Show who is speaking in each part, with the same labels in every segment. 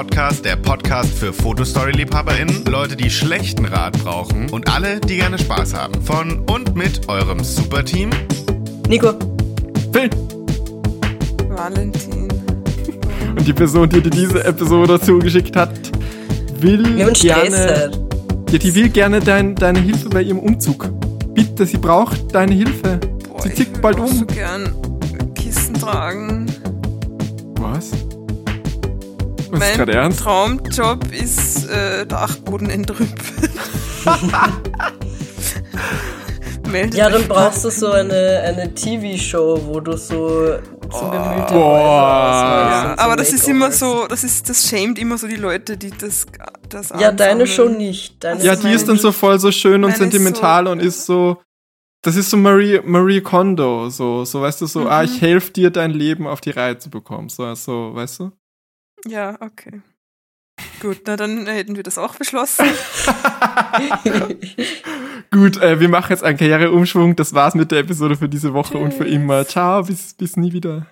Speaker 1: Podcast, der Podcast für Fotostory-LiebhaberInnen, Leute, die schlechten Rat brauchen und alle, die gerne Spaß haben. Von und mit eurem Superteam
Speaker 2: Nico.
Speaker 3: Phil.
Speaker 4: Valentin.
Speaker 3: Und die Person, die dir diese Episode zugeschickt hat, will gerne, ja, die will gerne dein, deine Hilfe bei ihrem Umzug. Bitte, sie braucht deine Hilfe.
Speaker 4: Boah,
Speaker 3: sie
Speaker 4: ich
Speaker 3: zieht
Speaker 4: will
Speaker 3: bald um.
Speaker 4: so gern Kisten tragen.
Speaker 3: Was? Ist
Speaker 4: mein
Speaker 3: gerade ernst?
Speaker 4: Traumjob ist äh, Dachboden entrümpeln. Meldet
Speaker 2: Ja, dann brauchst du so eine, eine TV-Show, wo du so zum Gemüte
Speaker 3: Boah.
Speaker 4: Ja, aber das ist immer so, das ist, das schämt immer so die Leute, die das, das
Speaker 2: Ja, deine. Show nicht. Deine
Speaker 3: Ja, die
Speaker 4: ist
Speaker 3: dann so voll so schön und sentimental
Speaker 4: so-
Speaker 3: und ist so. Das ist so Marie, Marie Kondo, so, so weißt du, so, ah,
Speaker 4: Mhm.
Speaker 3: ich helfe dir, dein Leben auf die Reihe zu bekommen. So, so, weißt du?
Speaker 4: Ja, okay. Gut, na dann hätten wir das auch beschlossen.
Speaker 3: Gut, äh, wir machen jetzt einen Karriereumschwung. Das war's mit der Episode für diese Woche und für
Speaker 4: Tschüss.
Speaker 3: immer. Ciao, bis, bis nie wieder.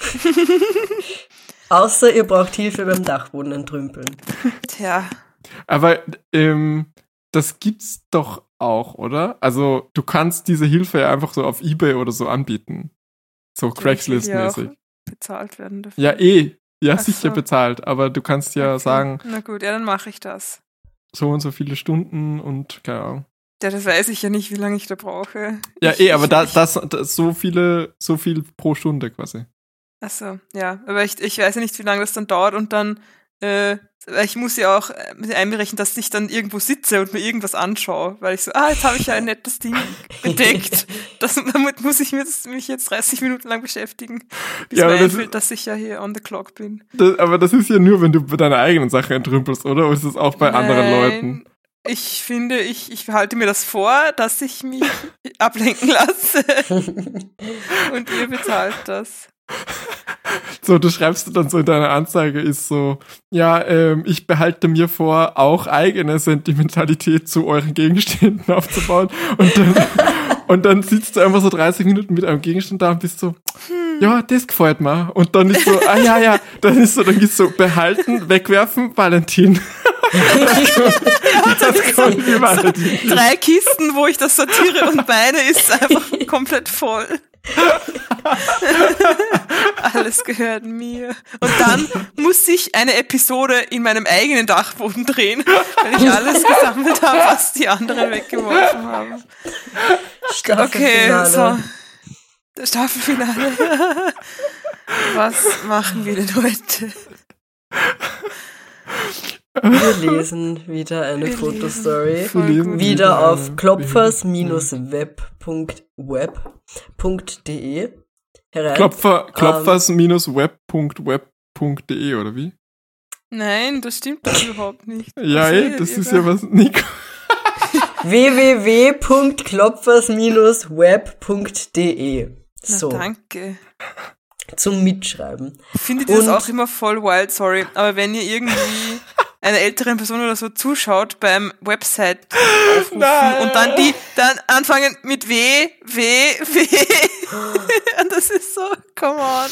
Speaker 2: Außer ihr braucht Hilfe beim Dachboden entrümpeln.
Speaker 4: Tja,
Speaker 3: Aber ähm, das gibt's doch auch, oder? Also du kannst diese Hilfe ja einfach so auf Ebay oder so anbieten. So
Speaker 4: ja
Speaker 3: Craigslist-mäßig.
Speaker 4: auch bezahlt werden dafür.
Speaker 3: Ja, eh. Ja,
Speaker 4: Ach
Speaker 3: sicher
Speaker 4: so.
Speaker 3: bezahlt. Aber du kannst ja
Speaker 4: Okay.
Speaker 3: sagen,
Speaker 4: Na gut, ja, dann mache ich das.
Speaker 3: so und so viele Stunden und keine Ahnung.
Speaker 4: Ja, das weiß ich ja nicht, wie lange ich da brauche.
Speaker 3: Ja,
Speaker 4: ich,
Speaker 3: eh, aber
Speaker 4: ich,
Speaker 3: da, das, das so viele, so viel pro Stunde quasi.
Speaker 4: Achso, ja. Aber ich, ich weiß ja nicht, wie lange das dann dauert und dann, äh, ich muss ja auch äh, einberechnen, dass ich dann irgendwo sitze und mir irgendwas anschaue, weil ich so, ah, jetzt habe ich ja ein nettes Ding entdeckt. Das, damit muss ich das, mich jetzt 30 Minuten lang beschäftigen, bis
Speaker 3: Ja,
Speaker 4: mir
Speaker 3: das-
Speaker 4: einfällt, dass ich ja hier on the clock bin.
Speaker 3: Das, aber das ist ja nur, wenn du bei deiner eigenen Sache entrümpelst, oder? Oder ist es auch bei anderen
Speaker 4: Nein,
Speaker 3: Leuten?
Speaker 4: Ich finde, ich, ich behalte mir das vor, dass ich mich ablenken lasse. und ihr bezahlt das.
Speaker 3: So, du schreibst dann so in deiner Anzeige ist so, ja, ähm, ich behalte mir vor, auch eigene Sentimentalität zu euren Gegenständen aufzubauen. Und dann, und dann sitzt du einfach so 30 Minuten mit einem Gegenstand da und bist so, ja, das gefällt mir. Und dann ist so, ah ja, ja, dann ist so, dann gehst so, behalten, wegwerfen, Valentin. das kommt wie Valentin.
Speaker 4: Drei Kisten, wo ich das sortiere und meine ist einfach komplett voll. Alles gehört mir. Und dann muss ich eine Episode in meinem eigenen Dachboden drehen, weil ich alles gesammelt habe, was die anderen weggeworfen haben. Okay, so. Das Staffelfinale. Was machen wir denn heute?
Speaker 2: Wir lesen wieder eine
Speaker 4: Wir.
Speaker 2: Fotostory. Wieder
Speaker 3: eine-
Speaker 2: auf klopfers-web.web.de.
Speaker 3: Klopfer, klopfers-web.web.de oder wie?
Speaker 4: Nein, das stimmt doch überhaupt nicht.
Speaker 3: Ja, ey,
Speaker 4: redet
Speaker 3: das ist
Speaker 4: da?
Speaker 3: ja was, Nico.
Speaker 2: www.klopfers-web.de
Speaker 4: Na,
Speaker 2: So,
Speaker 4: danke.
Speaker 2: zum Mitschreiben.
Speaker 4: Findet ihr das auch immer voll wild, sorry. Aber wenn ihr irgendwie einer älteren Person oder so zuschaut beim Website aufrufen
Speaker 3: Nein.
Speaker 4: und dann die dann anfangen mit W, W, W. und das ist so, come on.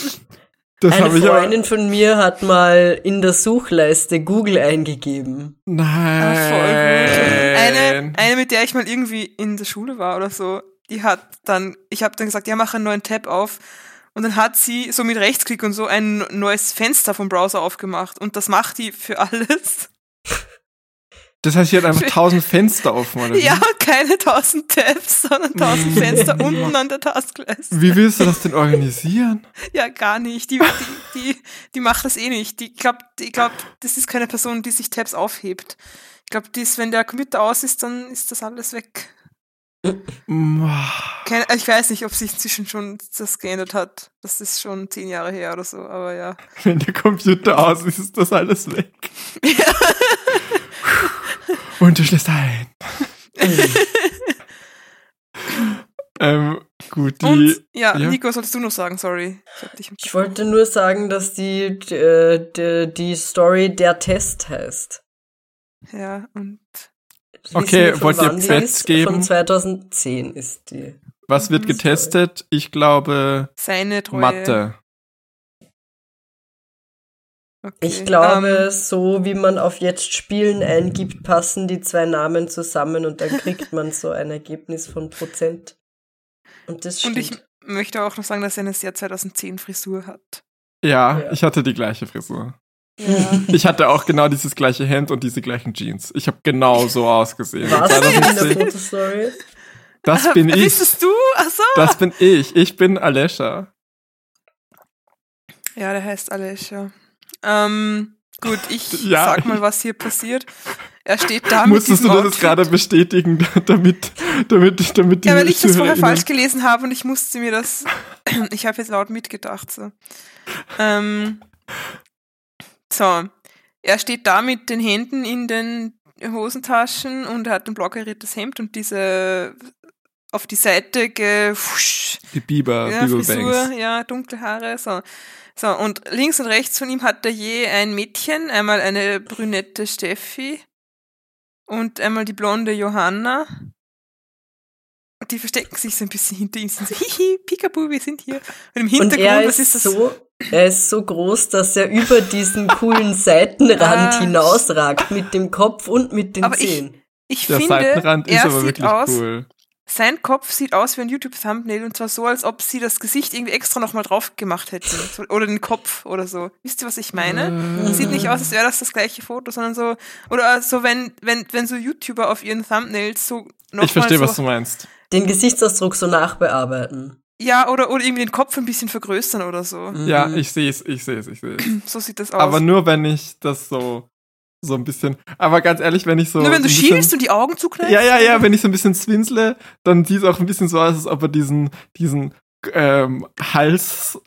Speaker 3: Das
Speaker 2: Eine. Freundin von mir hat mal in der Suchleiste Google eingegeben.
Speaker 4: Gut. Eine,
Speaker 3: Nein.
Speaker 4: eine, mit der ich mal irgendwie in der Schule war oder so, die hat dann, ich habe dann gesagt, ja, mach einen neuen Tab auf. Und dann hat sie so mit Rechtsklick und so ein neues Fenster vom Browser aufgemacht. Und das macht die für alles.
Speaker 3: Das heißt, sie hat einfach tausend Fenster offen, oder?
Speaker 4: Ja, keine tausend Tabs, sondern tausend Fenster unten an der Taskleiste.
Speaker 3: Wie willst du das denn organisieren?
Speaker 4: Ja, gar nicht. Die, die, die, die macht das eh nicht. Die glaubt, ich glaube, das ist keine Person, die sich Tabs aufhebt. Ich glaube, wenn der Computer aus ist, dann ist das alles weg. Keine, ich weiß nicht, ob sich inzwischen schon das geändert hat. Das ist schon zehn Jahre her oder so, aber ja.
Speaker 3: Wenn der Computer aus ist, ist das alles weg. Und du schläfst ein. ähm, gut, die.
Speaker 4: Und ja,
Speaker 3: ja.
Speaker 4: Nico, solltest du noch sagen, sorry. Ich hab dich im
Speaker 2: Ich wollte nur sagen, dass die, äh, die, die Story der Test heißt.
Speaker 4: Ja, und
Speaker 3: Okay, wollt ihr
Speaker 2: ist?
Speaker 3: geben?
Speaker 2: Von 2010 ist die.
Speaker 3: was wird getestet? Ich glaube,
Speaker 4: seine Treue.
Speaker 3: Mathe.
Speaker 4: Okay.
Speaker 2: Ich glaube,
Speaker 4: ähm,
Speaker 2: so wie man auf jetzt Spielen eingibt, passen die zwei Namen zusammen und dann kriegt man so ein Ergebnis von Prozent. Und das
Speaker 4: und
Speaker 2: stimmt.
Speaker 4: ich möchte auch noch sagen, dass er eine sehr 2010 Frisur hat.
Speaker 3: Ja,
Speaker 2: Ja.
Speaker 3: ich hatte die gleiche Frisur.
Speaker 4: Ja.
Speaker 3: Ich hatte auch genau dieses gleiche Hemd und diese gleichen Jeans. Ich habe genau so ausgesehen.
Speaker 2: Warst du in der
Speaker 3: 2010.
Speaker 2: Fotostory?
Speaker 3: Das bin ich.
Speaker 4: Bist du? Achso.
Speaker 3: Das bin ich. Ich bin Alesha.
Speaker 4: Ja, der heißt Alessia. Ähm, gut, ich
Speaker 3: Ja.
Speaker 4: sag mal, was hier passiert. Er steht da mit
Speaker 3: Musstest du das
Speaker 4: Outfit.
Speaker 3: gerade bestätigen, damit, damit, damit die
Speaker 4: Ja, weil ich das vorher falsch gelesen habe und ich musste mir das. ich habe jetzt laut mitgedacht. So. Ähm, so. Er steht da mit den Händen in den Hosentaschen und er hat ein blaugeriertes Hemd und diese auf die Seite gefusch,
Speaker 3: Die Biber,
Speaker 4: ja,
Speaker 3: Bibel
Speaker 4: Frisur,
Speaker 3: Banks.
Speaker 4: ja, dunkle Haare, so. So, und links und rechts von ihm hat er je ein Mädchen, einmal eine brünette Steffi und einmal die blonde Johanna. Und die verstecken sich so ein bisschen hinter ihm, sind so, hihi, Pikabu, wir sind hier. Und im
Speaker 2: Und
Speaker 4: Hintergrund,
Speaker 2: er
Speaker 4: was
Speaker 2: ist,
Speaker 4: ist das?
Speaker 2: so, er ist so groß, dass er über diesen coolen Seitenrand
Speaker 4: Ah.
Speaker 2: hinausragt mit dem Kopf und mit den
Speaker 4: Aber ich-
Speaker 2: Zehen.
Speaker 4: Ich
Speaker 3: Der
Speaker 4: finde,
Speaker 3: Seitenrand ist
Speaker 4: er
Speaker 3: aber
Speaker 4: sieht
Speaker 3: wirklich
Speaker 4: aus,
Speaker 3: cool.
Speaker 4: sein Kopf sieht aus wie ein YouTube-Thumbnail und zwar so, als ob sie das Gesicht irgendwie extra nochmal drauf gemacht hätten. So, oder den Kopf oder so. Wisst ihr, was ich meine?
Speaker 3: Äh,
Speaker 4: Sieht nicht aus, als wäre das das gleiche Foto, sondern so, oder so, wenn, wenn, wenn so YouTuber auf ihren Thumbnails so noch
Speaker 3: Ich verstehe,
Speaker 4: mal so,
Speaker 3: was du meinst.
Speaker 2: Den Gesichtsausdruck so nachbearbeiten.
Speaker 4: Ja, oder, oder irgendwie den Kopf ein bisschen vergrößern oder so.
Speaker 3: Ja,
Speaker 2: Mhm.
Speaker 3: ich sehe es, ich sehe es, ich sehe es.
Speaker 4: So sieht das aus.
Speaker 3: Aber nur, wenn ich das so, so ein bisschen. Aber ganz ehrlich, wenn ich so.
Speaker 4: Nur wenn du
Speaker 3: bisschen,
Speaker 4: schielst und die Augen zukneifst?
Speaker 3: Ja, ja, ja, wenn ich so ein bisschen zwinsle, dann sieht es auch ein bisschen so aus, als ob er diesen, diesen ähm,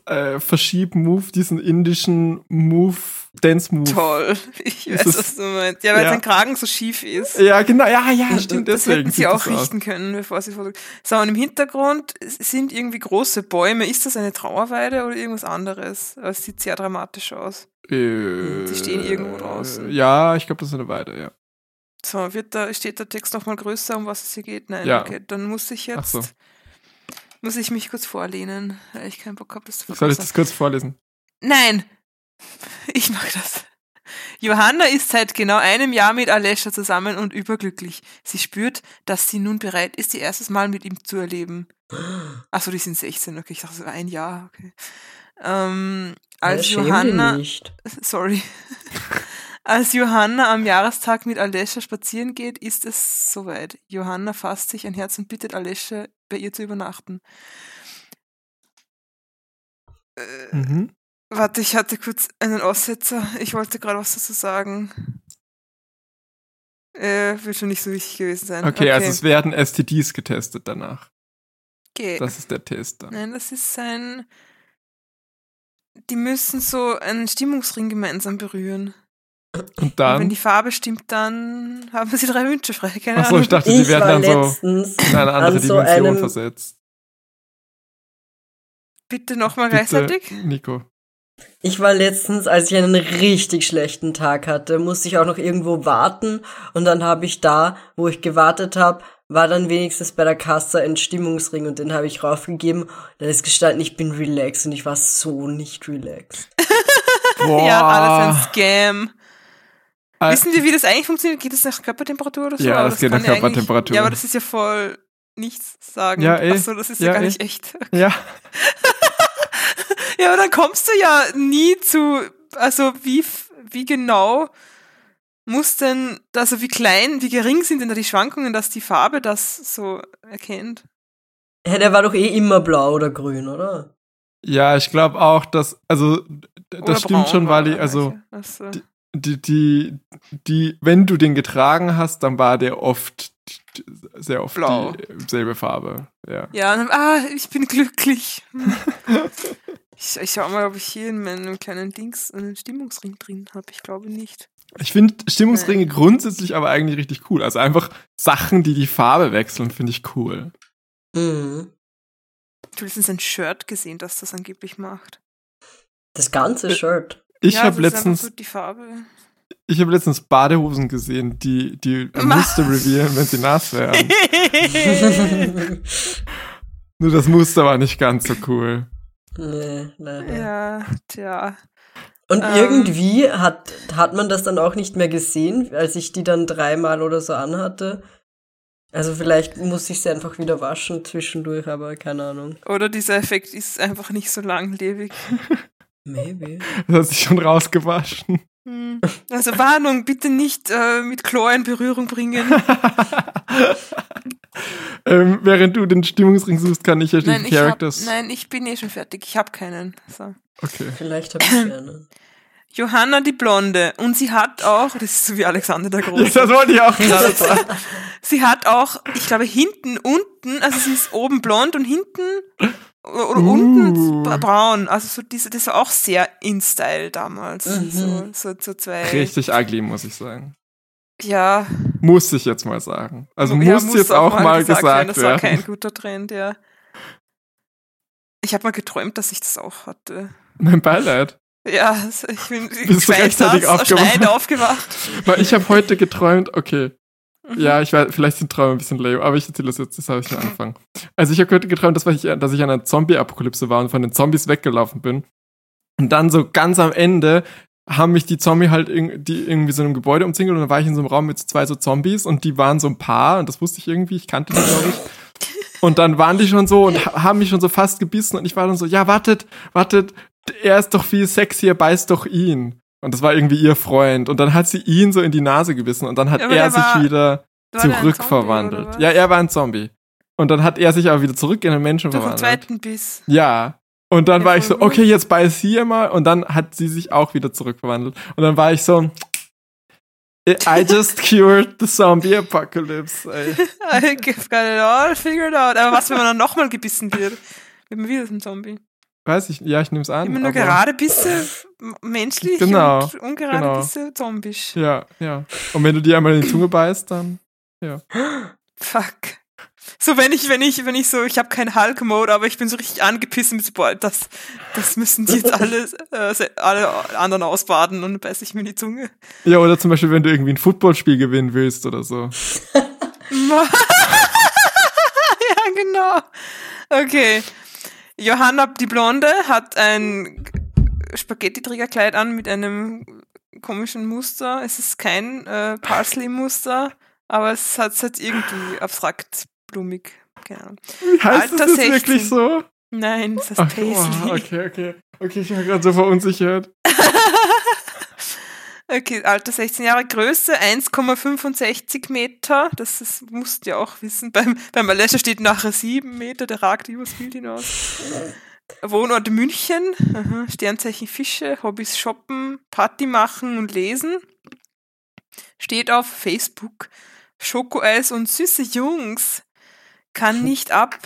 Speaker 3: Hals-Verschieb-Move, diesen indischen Move, Dance-Move.
Speaker 4: Toll. Ich weiß, was du meinst. Ja, weil
Speaker 3: Ja.
Speaker 4: sein Kragen so schief ist.
Speaker 3: Ja, genau, ja, ja, stimmt,
Speaker 4: das
Speaker 3: deswegen.
Speaker 4: hätten sie auch
Speaker 3: das aus.
Speaker 4: richten können, bevor sie fotografieren. So, und im Hintergrund sind irgendwie große Bäume. Ist das eine Trauerweide oder irgendwas anderes? Es sieht sehr dramatisch aus.
Speaker 3: Äh,
Speaker 4: Die stehen irgendwo draußen.
Speaker 3: Ja, ich glaube, das ist eine Weide, ja.
Speaker 4: So, wird da, steht der Text nochmal größer, um was es hier geht? Nein,
Speaker 3: Ja.
Speaker 4: okay. Dann muss ich jetzt,
Speaker 3: so.
Speaker 4: muss ich mich kurz vorlehnen, weil ich keinen Bock habe, das zu
Speaker 3: Soll ich das kurz vorlesen?
Speaker 4: Nein! Ich mag das. Johanna ist seit genau einem Jahr mit Alessia zusammen und überglücklich. Sie spürt, dass sie nun bereit ist, ihr erstes Mal mit ihm zu erleben. Achso, die sind 16, okay. Ich dachte so ein Jahr, okay. Ähm, als
Speaker 2: Ja,
Speaker 4: Johanna,
Speaker 2: nicht.
Speaker 4: sorry. Als Johanna am Jahrestag mit Alessia spazieren geht, ist es soweit. Johanna fasst sich ein Herz und bittet Alessia, bei ihr zu übernachten. Äh,
Speaker 3: Mhm.
Speaker 4: Warte, ich hatte kurz einen Aussetzer. Ich wollte gerade was dazu sagen. Äh, wird schon nicht so wichtig gewesen sein.
Speaker 3: Okay, also es werden STDs getestet danach.
Speaker 4: okay.
Speaker 3: Das ist der Test dann.
Speaker 4: Nein, das ist ein. Die müssen so einen Stimmungsring gemeinsam berühren.
Speaker 3: Und
Speaker 4: Und wenn
Speaker 3: dann.
Speaker 4: die Farbe stimmt, dann haben sie drei Wünsche frei. Keine
Speaker 3: Achso, ich dachte,
Speaker 2: Ich
Speaker 3: die werden dann so in eine andere
Speaker 2: an so
Speaker 3: Dimension versetzt.
Speaker 4: Bitte nochmal gleichzeitig.
Speaker 3: Nico.
Speaker 2: Ich war letztens, als ich einen richtig schlechten Tag hatte, musste ich auch noch irgendwo warten und dann habe ich da, wo ich gewartet habe, war dann wenigstens bei der Kasse ein Stimmungsring und den habe ich raufgegeben. Dann ist gestanden, ich bin relaxed und ich war so nicht relaxed.
Speaker 3: Boah.
Speaker 4: Ja, alles ein Scam.
Speaker 3: Äh,
Speaker 4: Wissen wir, wie das eigentlich funktioniert? Geht das nach Körpertemperatur oder so?
Speaker 3: Ja,
Speaker 4: Aber
Speaker 3: das geht nach Körpertemperatur.
Speaker 4: Ja, aber das ist ja voll nichts sagen.
Speaker 3: Ja.
Speaker 4: Achso, das ist ja,
Speaker 3: Ja,
Speaker 4: gar
Speaker 3: eh.
Speaker 4: nicht echt.
Speaker 3: Ja,
Speaker 4: Ja, aber dann kommst du ja nie zu, also wie, wie genau muss denn, also wie klein, wie gering sind denn da die Schwankungen, dass die Farbe das so erkennt?
Speaker 2: Ja, der war doch eh immer blau oder grün, oder?
Speaker 3: ja, ich glaube auch, dass, also, das
Speaker 4: Oder
Speaker 3: stimmt
Speaker 4: braun
Speaker 3: schon, weil ich,
Speaker 4: er,
Speaker 3: also,
Speaker 4: welche? Ach so.
Speaker 3: die, die, die, wenn du den getragen hast, dann war der oft, sehr oft
Speaker 4: Blau.
Speaker 3: dieselbe Farbe, ja.
Speaker 4: Ja, und dann, ah, ich bin glücklich. Ich, ich schau mal, ob ich hier in meinem kleinen Dings einen Stimmungsring drin habe. Ich glaube nicht.
Speaker 3: Ich finde Stimmungsringe grundsätzlich aber eigentlich richtig cool. Also einfach Sachen, die die Farbe wechseln, finde ich cool.
Speaker 2: Mhm.
Speaker 4: Ich habe letztens ein Shirt gesehen, das das angeblich macht.
Speaker 2: Das ganze Shirt.
Speaker 3: Ich
Speaker 4: ja,
Speaker 3: habe
Speaker 4: also
Speaker 3: letztens,
Speaker 4: So die Farbe.
Speaker 3: ich habe letztens Badehosen gesehen, die die? Muster revealen, wenn sie nass werden. Nur das Muster war nicht ganz so cool.
Speaker 2: Nee, leider.
Speaker 4: ja, tja.
Speaker 2: Und
Speaker 4: Ähm.
Speaker 2: irgendwie hat, hat man das dann auch nicht mehr gesehen, als ich die dann dreimal oder so anhatte. Also vielleicht muss ich sie einfach wieder waschen zwischendurch, aber keine Ahnung.
Speaker 4: Oder dieser Effekt ist einfach nicht so langlebig.
Speaker 2: Maybe.
Speaker 3: Das hat sich schon rausgewaschen.
Speaker 4: Hm. Also Warnung, bitte nicht äh, mit Chlor in Berührung bringen.
Speaker 3: ähm, während du den Stimmungsring suchst, kann ich ja die
Speaker 4: Nein ich, hab,
Speaker 3: Characters.
Speaker 4: nein, ich bin eh schon fertig. Ich habe keinen. So.
Speaker 3: Okay.
Speaker 2: Vielleicht habe ich einen.
Speaker 4: Johanna die Blonde. Und sie hat auch, das ist so wie Alexander der Große.
Speaker 3: das wollte ich auch gerade sagen.
Speaker 4: Sie hat auch, ich glaube, hinten, unten, also sie ist oben blond und hinten oder,
Speaker 3: Uh.
Speaker 4: unten bra- braun. Also so diese, das war auch sehr in Style damals.
Speaker 2: Mhm.
Speaker 4: So, so, so zwei.
Speaker 3: Richtig ugly, muss ich sagen.
Speaker 4: Ja.
Speaker 3: Muss ich jetzt mal sagen. Also
Speaker 4: ja,
Speaker 3: muss jetzt auch mal gesagt,
Speaker 4: werden. Das war kein guter Trend, ja. Ich habe mal geträumt, dass ich das auch hatte.
Speaker 3: Mein Beileid.
Speaker 4: Ja, ich bin
Speaker 3: Bist du rechtzeitig aufgewacht?
Speaker 4: aufgewacht.
Speaker 3: Weil ich habe heute geträumt, okay.
Speaker 4: Mhm.
Speaker 3: Ja, ich weiß, vielleicht sind Träume ein bisschen lame, aber ich erzähle das jetzt, das habe ich am Anfang. Also ich habe heute geträumt, dass ich, dass ich an einer Zombie-Apokalypse war und von den Zombies weggelaufen bin. Und dann so ganz am Ende haben mich die Zombie halt irg- die irgendwie so in einem Gebäude umzingelt und dann war ich in so einem Raum mit zwei so Zombies und die waren so ein Paar und das wusste ich irgendwie, ich kannte die, glaube ich. Und dann waren die schon so und ha- haben mich schon so fast gebissen und ich war dann so, ja, wartet, wartet, er ist doch viel sexier, beißt doch ihn. Und das war irgendwie ihr Freund. Und dann hat sie ihn so in die Nase gebissen und dann hat
Speaker 4: Ja,
Speaker 3: er sich
Speaker 4: war-
Speaker 3: wieder zurückverwandelt. Ja, er war ein Zombie. Und dann hat er sich aber wieder zurück in einen Menschen
Speaker 4: Durch den
Speaker 3: verwandelt.
Speaker 4: zweiten Biss.
Speaker 3: Ja. Und dann
Speaker 4: Ja,
Speaker 3: war ich so, okay, jetzt beiß sie mal. Und dann hat sie sich auch wieder zurückverwandelt. Und dann war ich so, I just cured the zombie apocalypse. Ey.
Speaker 4: I got it all figured out. Aber was, wenn man dann nochmal gebissen wird? Wird man wieder ein Zombie.
Speaker 3: Weiß ich, ja, ich nehme es an.
Speaker 4: Immer nur gerade Bisse menschlich
Speaker 3: Genau,
Speaker 4: und ungerade
Speaker 3: genau.
Speaker 4: Bisse zombisch.
Speaker 3: Ja, ja. Und wenn du dir einmal in die Zunge beißt, dann.
Speaker 4: Fuck. So, wenn ich, wenn ich, wenn ich so, ich habe keinen Hulk-Mode, aber ich bin so richtig angepisst mit so, boah, das, das müssen die jetzt alle, äh, alle anderen ausbaden und dann beiß ich mir die Zunge.
Speaker 3: Ja, oder zum Beispiel, wenn du irgendwie ein Footballspiel gewinnen willst oder so.
Speaker 4: ja, genau. Okay. Johanna die Blonde hat ein Spaghetti-Trägerkleid an mit einem komischen Muster. Es ist kein äh, Parsley-Muster, aber es hat es halt irgendwie abstrakt blumig. Keine Ahnung.
Speaker 3: Heißt
Speaker 4: Alter,
Speaker 3: das jetzt
Speaker 4: 16.
Speaker 3: wirklich so?
Speaker 4: Nein, es heißt
Speaker 3: Ach,
Speaker 4: Paisley.
Speaker 3: oh, okay, okay. Okay, ich war gerade so verunsichert.
Speaker 4: Okay, Alter 16 Jahre, Größe 1,65 Meter. Das ist, musst du ja auch wissen. Beim, beim Alessia steht nachher 7 Meter, der ragt übers Bild hinaus. Wohnort München, aha, Sternzeichen Fische, Hobbys shoppen, Party machen und lesen. Steht auf Facebook. Schokoeis und süße Jungs. Kann nicht ab.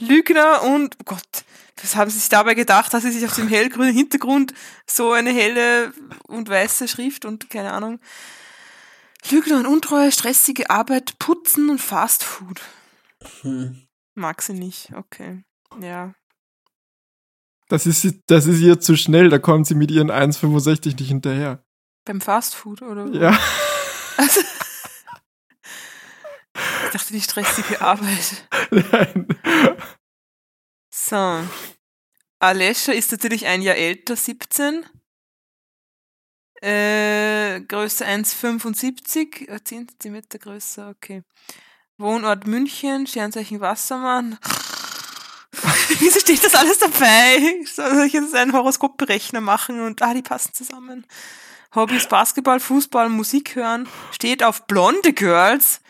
Speaker 4: Lügner und, oh Gott, was haben sie sich dabei gedacht, dass sie sich auf dem hellgrünen Hintergrund so eine helle und weiße Schrift und keine Ahnung. Lügner und Untreue, stressige Arbeit, Putzen und Fast Food.
Speaker 2: Hm.
Speaker 4: Mag sie nicht, okay. Ja.
Speaker 3: Das ist, das ist ihr zu schnell, da kommt sie mit ihren 1,65 nicht hinterher.
Speaker 4: Beim Fast Food, oder?
Speaker 3: Ja.
Speaker 4: Also, dachte, die stressige Arbeit.
Speaker 3: Nein.
Speaker 4: So. Alessia ist natürlich ein Jahr älter, 17. Äh, Größe 1,75, äh, 10 cm größer, okay. Wohnort München, Sternzeichen Wassermann. Wieso steht das alles dabei? Soll ich jetzt einen Horoskopberechner machen und ah, die passen zusammen. Hobbys Basketball, Fußball, Musik hören. Steht auf blonde Girls.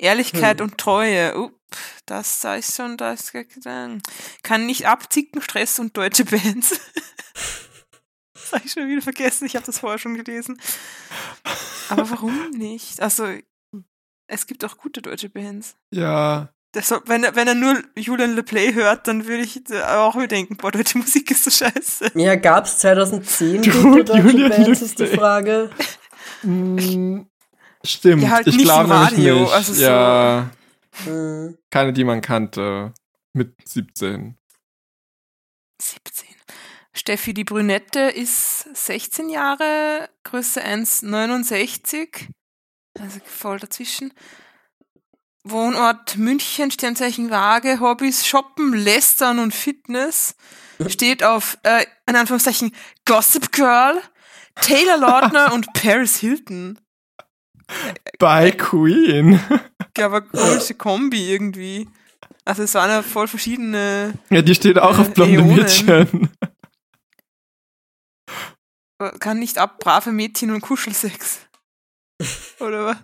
Speaker 4: Ehrlichkeit
Speaker 2: Hm.
Speaker 4: und Treue. Up, das da ist schon das. Kann nicht abzicken, Stress und deutsche Bands. das habe ich schon wieder vergessen. Ich habe das vorher schon gelesen. Aber warum nicht? Also, es gibt auch gute deutsche Bands.
Speaker 3: Ja.
Speaker 4: Das wenn, er, wenn er nur Julian LePlay hört, dann würde ich auch mir denken, boah, deutsche Musik ist so scheiße.
Speaker 2: Ja, gab's 2010
Speaker 3: Du,
Speaker 2: gute deutsche
Speaker 3: Julian
Speaker 2: Bands, ist die. Frage.
Speaker 3: Mm, Stimmt,
Speaker 4: Ja, halt
Speaker 3: ich
Speaker 4: nicht
Speaker 3: glaube
Speaker 4: Radio,
Speaker 3: nicht.
Speaker 4: also so-
Speaker 3: ja,
Speaker 2: Hm.
Speaker 3: keine, die man kannte. Mit 17.
Speaker 4: 17. Steffi die Brünette ist 16 Jahre, Größe 1,69. Also voll dazwischen. Wohnort München, Sternzeichen Waage, Hobbys Shoppen, Lästern und Fitness. Steht auf, äh, in Anführungszeichen, Gossip Girl. Taylor Lautner und Paris Hilton.
Speaker 3: Bei Queen.
Speaker 4: Ja, aber komische Kombi irgendwie. Also es waren ja voll verschiedene.
Speaker 3: Ja, die steht auch
Speaker 4: Äh,
Speaker 3: auf blonde
Speaker 4: Äonen.
Speaker 3: Mädchen.
Speaker 4: Kann nicht ab, brave Mädchen und Kuschelsex. Oder was?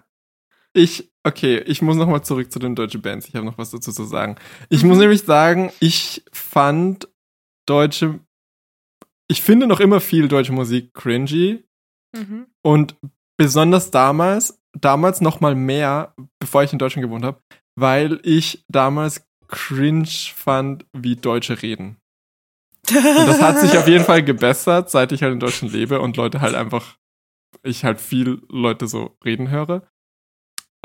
Speaker 3: Ich, okay, ich muss nochmal zurück zu den deutschen Bands. Ich habe noch was dazu zu sagen. Ich
Speaker 4: Mhm.
Speaker 3: muss nämlich sagen, ich fand deutsche, ich finde noch immer viel deutsche Musik cringy
Speaker 4: Mhm.
Speaker 3: und besonders damals, damals noch mal mehr, bevor ich in Deutschland gewohnt habe, weil ich damals cringe fand, wie Deutsche reden. Und das hat sich auf jeden Fall gebessert, seit ich halt in Deutschland lebe und Leute halt einfach, ich halt viel Leute so reden höre.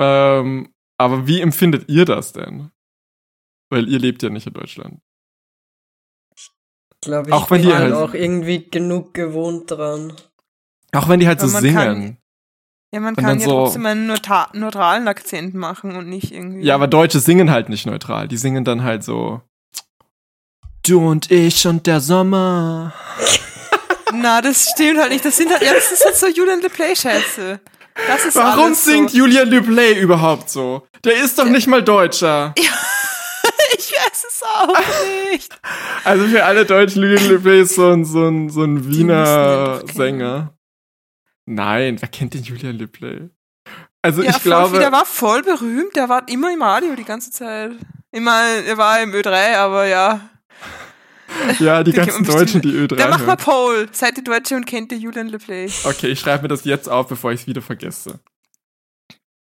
Speaker 3: Ähm, aber wie empfindet ihr das denn? Weil ihr lebt ja nicht in Deutschland.
Speaker 2: Glaube ich
Speaker 3: Auch wenn
Speaker 2: bin
Speaker 3: die
Speaker 2: halt auch irgendwie genug gewohnt dran.
Speaker 3: Auch wenn die halt so
Speaker 4: Aber man
Speaker 3: singen.
Speaker 4: Ja, man kann ja
Speaker 3: so-
Speaker 4: trotzdem einen neutra neutralen Akzent machen und nicht irgendwie.
Speaker 3: Ja, aber Deutsche singen halt nicht neutral. Die singen dann halt so. Du und ich und der Sommer.
Speaker 4: Na, das stimmt halt nicht. Das sind halt, ja, das ist halt so Julian LePlay-Scheiße. Das ist
Speaker 3: Warum singt
Speaker 4: so.
Speaker 3: Julian Duplay überhaupt so? Der ist doch nicht mal Deutscher.
Speaker 4: Ich weiß es auch nicht.
Speaker 3: Also für alle Deutschen, Julian Duplay ist so ein, so ein, so ein Wiener. Sänger. Nein, wer kennt den Julian Duplay? Also
Speaker 4: Ja,
Speaker 3: ich
Speaker 4: voll
Speaker 3: glaube.
Speaker 4: Der war voll berühmt. Der war immer im Radio die ganze Zeit. Immer, er war im Ö3, aber ja.
Speaker 3: ja, die ganzen Deutschen, die
Speaker 4: bestimmt.
Speaker 3: Ö3
Speaker 4: Der macht mal. Poll. Seid ihr Deutsche und kennt ihr Julian LePlay?
Speaker 3: Okay, ich schreibe mir das jetzt auf, bevor ich es wieder vergesse.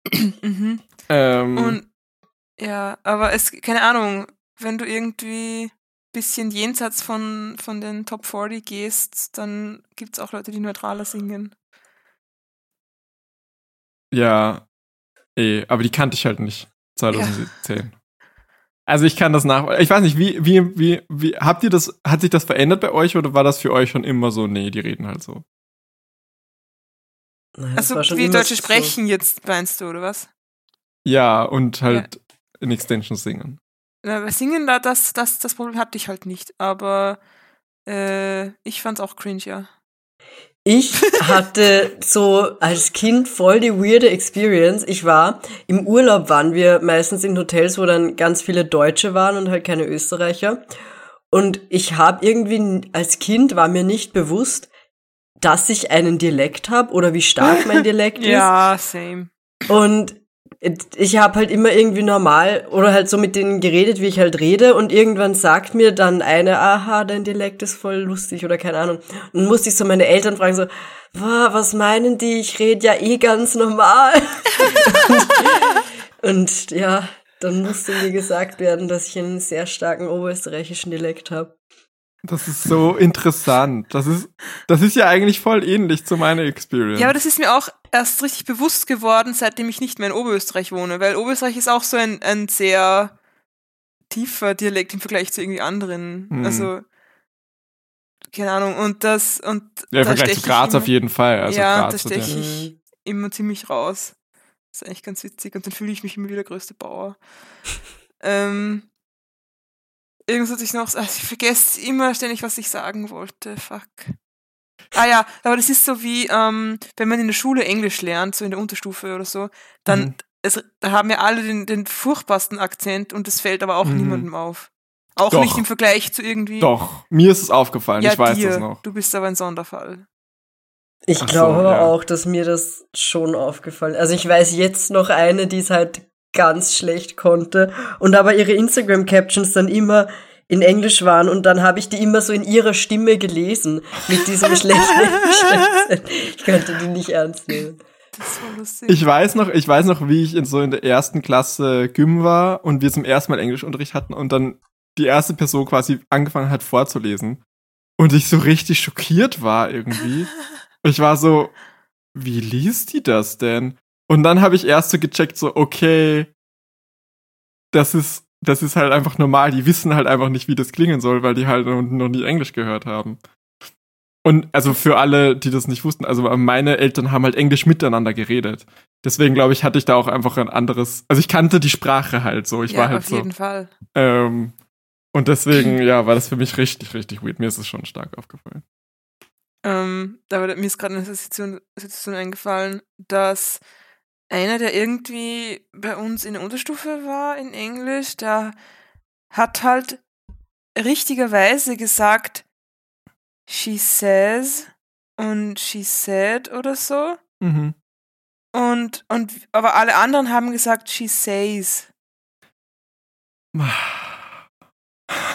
Speaker 4: mhm.
Speaker 3: Ähm,
Speaker 4: Und ja, aber es, keine Ahnung, wenn du irgendwie bisschen jenseits von, von den Top 40 gehst, dann gibt's auch Leute, die neutraler singen.
Speaker 3: Ja, eh, aber die kannte ich halt nicht 2010. Also ich kann das nach. Ich weiß nicht, wie, wie, wie, wie, habt ihr das, hat sich das verändert bei euch oder war das für euch schon immer so, nee, die reden halt so?
Speaker 2: Naja,
Speaker 4: Also wie Deutsche
Speaker 2: so.
Speaker 4: sprechen jetzt, meinst du, oder was?
Speaker 3: Ja, und halt in Extensions singen.
Speaker 4: Na, bei Singen, da, das, das, das Problem hatte ich halt nicht, aber äh, ich fand's auch cringe, ja.
Speaker 2: Ich hatte so als Kind voll die weirde Experience. Ich war, im Urlaub waren wir meistens in Hotels, wo dann ganz viele Deutsche waren und halt keine Österreicher. Und ich habe irgendwie, als Kind war mir nicht bewusst, dass ich einen Dialekt habe oder wie stark mein Dialekt ist.
Speaker 4: Ja, same.
Speaker 2: Und ich habe halt immer irgendwie normal oder halt so mit denen geredet, wie ich halt rede. Und irgendwann sagt mir dann eine, aha, dein Dialekt ist voll lustig oder keine Ahnung. Und dann musste ich so meine Eltern fragen, so, "Wa, was meinen die? Ich rede ja eh ganz normal. und, und ja, dann musste mir gesagt werden, dass ich einen sehr starken oberösterreichischen Dialekt habe.
Speaker 3: Das ist so interessant. Das ist, das ist ja eigentlich voll ähnlich zu meiner Experience.
Speaker 4: Ja, aber das ist mir auch erst richtig bewusst geworden, seitdem ich nicht mehr in Oberösterreich wohne, weil Oberösterreich ist auch so ein, ein sehr tiefer Dialekt im Vergleich zu irgendwie anderen.
Speaker 3: Mhm.
Speaker 4: Also, keine Ahnung, und das, und
Speaker 3: ja, im
Speaker 4: da
Speaker 3: Vergleich zu Graz
Speaker 4: ich
Speaker 3: auf jeden Fall. Also
Speaker 4: Ja,
Speaker 3: Graz
Speaker 4: da
Speaker 3: wird
Speaker 4: stech
Speaker 3: ja.
Speaker 4: ich-
Speaker 2: Mhm.
Speaker 4: immer ziemlich raus. Das ist eigentlich ganz witzig und dann fühle ich mich immer wieder größte Bauer. ähm, irgendwas hatte ich noch, also ich vergesse immer ständig, was ich sagen wollte. Fuck. Ah ja, aber das ist so wie, ähm, wenn man in der Schule Englisch lernt, so in der Unterstufe oder so, dann
Speaker 3: Mhm.
Speaker 4: es, da haben ja alle den, den furchtbarsten Akzent und das fällt aber auch
Speaker 3: Mhm.
Speaker 4: niemandem auf. Auch
Speaker 3: Doch.
Speaker 4: nicht im Vergleich zu irgendwie.
Speaker 3: Doch, mir ist es aufgefallen,
Speaker 4: ja,
Speaker 3: ich weiß
Speaker 4: dir.
Speaker 3: das noch.
Speaker 4: Du bist aber ein Sonderfall.
Speaker 2: Ich
Speaker 3: Ach so,
Speaker 2: glaube aber
Speaker 3: ja.
Speaker 2: auch, dass mir das schon aufgefallen Also ich weiß jetzt noch eine, die es halt ganz schlecht konnte und aber ihre Instagram-Captions dann immer in Englisch waren und dann habe ich die immer so in ihrer Stimme gelesen mit diesem schlechten Englisch. Ich konnte die nicht ernst nehmen.
Speaker 3: Ich weiß noch, ich weiß noch, wie ich in so in der ersten Klasse Gym war und wir zum ersten Mal Englischunterricht hatten und dann die erste Person quasi angefangen hat vorzulesen und ich so richtig schockiert war irgendwie. Ich war so, wie liest die das denn? Und dann habe ich erst so gecheckt, so, okay, das ist, das ist halt einfach normal. Die wissen halt einfach nicht, wie das klingen soll, weil die halt noch, nie Englisch gehört haben. Und also für alle, die das nicht wussten, also meine Eltern haben halt Englisch miteinander geredet. Deswegen glaube ich, hatte ich da auch einfach ein anderes, also ich kannte die Sprache halt so. Ich
Speaker 4: ja,
Speaker 3: war halt
Speaker 4: auf
Speaker 3: so.
Speaker 4: jeden Fall.
Speaker 3: Ähm, und deswegen, ja, war das für mich richtig, richtig weird. Mir ist es schon stark aufgefallen.
Speaker 4: Ähm, aber mir ist gerade eine Situation, Situation eingefallen, dass einer, der irgendwie bei uns in der Unterstufe war in Englisch, der hat halt richtigerweise gesagt, she says und she said oder so.
Speaker 3: Mhm.
Speaker 4: Und, und, aber alle anderen haben gesagt, she says.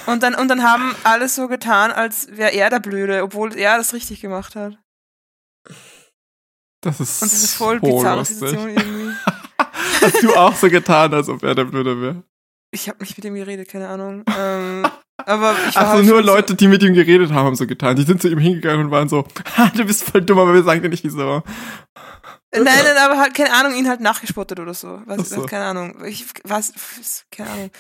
Speaker 4: Und dann, und dann haben alle so getan, als wäre er der Blöde, obwohl er das richtig gemacht hat.
Speaker 3: Das ist,
Speaker 4: Und das ist voll
Speaker 3: so
Speaker 4: bizarre
Speaker 3: lustig.
Speaker 4: Situation irgendwie.
Speaker 3: Hast du auch so getan, als ob er der Blöde wäre?
Speaker 4: Ich habe nicht mit ihm geredet, keine Ahnung. Ähm, aber ich war
Speaker 3: Ach so,
Speaker 4: halt
Speaker 3: nur Leute, die mit ihm geredet haben, haben so getan. Die sind zu ihm hingegangen und waren so, ha, du bist voll dumm, aber wir sagen dir nicht wieso.
Speaker 4: So, nein, nein, aber halt, keine Ahnung, ihn halt nachgespottet oder so. Was,
Speaker 3: so.
Speaker 4: Keine Ahnung. Ich was, keine Ahnung.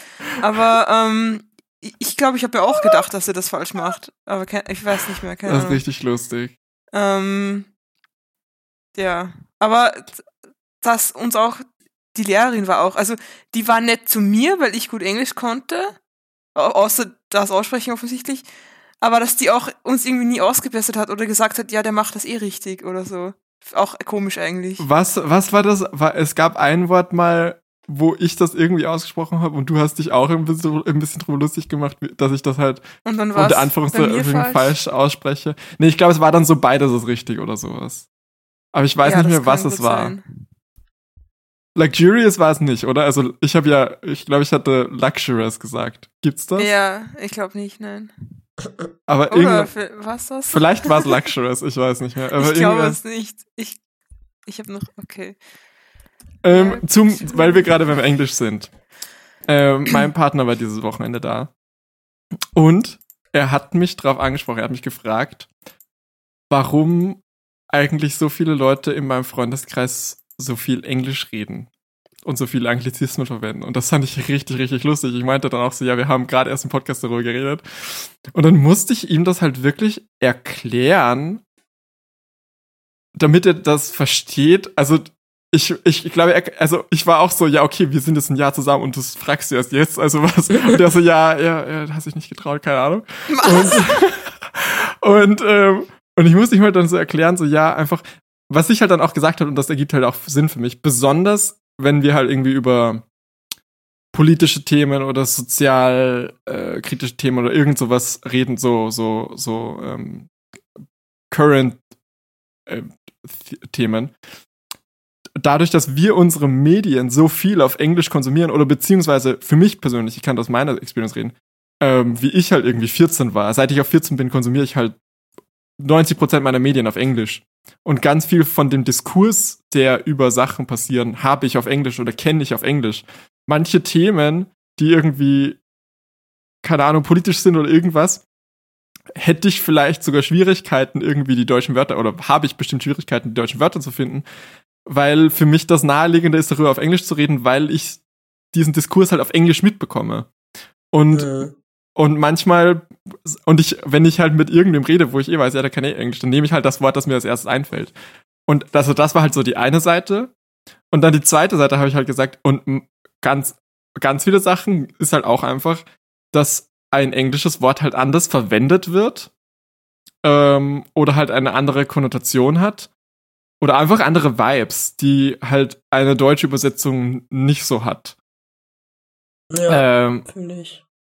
Speaker 4: Aber ähm, ich- glaube, ich habe ja auch gedacht, dass er das falsch macht. Aber kein, ich weiß nicht mehr, keine
Speaker 3: Das ist
Speaker 4: Ahnung.
Speaker 3: richtig lustig.
Speaker 4: Ähm, ja, aber dass uns auch die Lehrerin war auch, also die war nett zu mir, weil ich gut Englisch konnte, au- außer das Aussprechen offensichtlich, aber dass die auch uns irgendwie nie ausgebessert hat oder gesagt hat, ja, der macht das eh richtig oder so. Auch komisch eigentlich.
Speaker 3: Was, was war das? Es gab ein Wort mal, wo ich das irgendwie ausgesprochen habe und du hast dich auch ein bisschen, ein bisschen drüber lustig gemacht, dass ich das halt
Speaker 4: Und dann war
Speaker 3: unter Anführungszeichen falsch. falsch ausspreche. Nee, ich glaube, es war dann so beides ist richtig oder sowas. Aber ich weiß
Speaker 4: Ja,
Speaker 3: nicht mehr, was es war.
Speaker 4: sein.
Speaker 3: Luxurious war es nicht, oder? Also ich habe ja, ich glaube, ich hatte Luxurious gesagt. Gibt's das?
Speaker 4: Ja, ich glaube nicht, nein.
Speaker 3: Aber
Speaker 4: Oder was das?
Speaker 3: vielleicht war es Luxurious, ich weiß nicht mehr. Aber
Speaker 4: ich glaube es nicht. Ich, ich habe noch, okay.
Speaker 3: Ähm,
Speaker 4: Ja,
Speaker 3: zum, weil wir gerade beim Englisch sind. Ähm, mein Partner war dieses Wochenende da. Und er hat mich drauf angesprochen, er hat mich gefragt, warum eigentlich so viele Leute in meinem Freundeskreis so viel Englisch reden und so viele Anglizismen verwenden. Und das fand ich richtig, richtig lustig. Ich meinte dann auch so, ja, wir haben gerade erst im Podcast darüber geredet. Und dann musste ich ihm das halt wirklich erklären, damit er das versteht. Also ich, ich, ich glaube, er, also ich war auch so, ja, okay, wir sind jetzt ein Jahr zusammen und das fragst du erst jetzt, also was? Und er so, ja, ja, ja, hast dich nicht getraut, keine Ahnung. Und, und, ähm, und ich muss ihm halt dann so erklären, so, ja, einfach, was ich halt dann auch gesagt habe, und das ergibt halt auch Sinn für mich, besonders wenn wir halt irgendwie über politische Themen oder sozial äh, kritische Themen oder irgend sowas reden, so, so, so ähm, current äh, Th- Themen. Dadurch, dass wir unsere Medien so viel auf Englisch konsumieren, oder beziehungsweise für mich persönlich, ich kann aus meiner Experience reden, ähm, wie ich halt irgendwie 14 war. Seit ich auf 14 bin, konsumiere ich halt 90% meiner Medien auf Englisch. Und ganz viel von dem Diskurs, der über Sachen passieren, habe ich auf Englisch oder kenne ich auf Englisch. Manche Themen, die irgendwie, keine Ahnung, politisch sind oder irgendwas, hätte ich vielleicht sogar Schwierigkeiten, irgendwie die deutschen Wörter, oder habe ich bestimmt Schwierigkeiten, die deutschen Wörter zu finden, weil für mich das Naheliegende ist, darüber auf Englisch zu reden, weil ich diesen Diskurs halt auf Englisch mitbekomme. Und
Speaker 2: Mhm.
Speaker 3: Und manchmal, und ich, wenn ich halt mit irgendwem rede, wo ich eh weiß, ja, der kann eh Englisch, dann nehme ich halt das Wort, das mir als erstes einfällt. Und also das war halt so die eine Seite. Und dann die zweite Seite habe ich halt gesagt, und ganz, ganz viele Sachen ist halt auch einfach, dass ein englisches Wort halt anders verwendet wird. Ähm, oder halt eine andere Konnotation hat. Oder einfach andere Vibes, die halt eine deutsche Übersetzung nicht so hat.
Speaker 2: Ja,
Speaker 3: Ähm,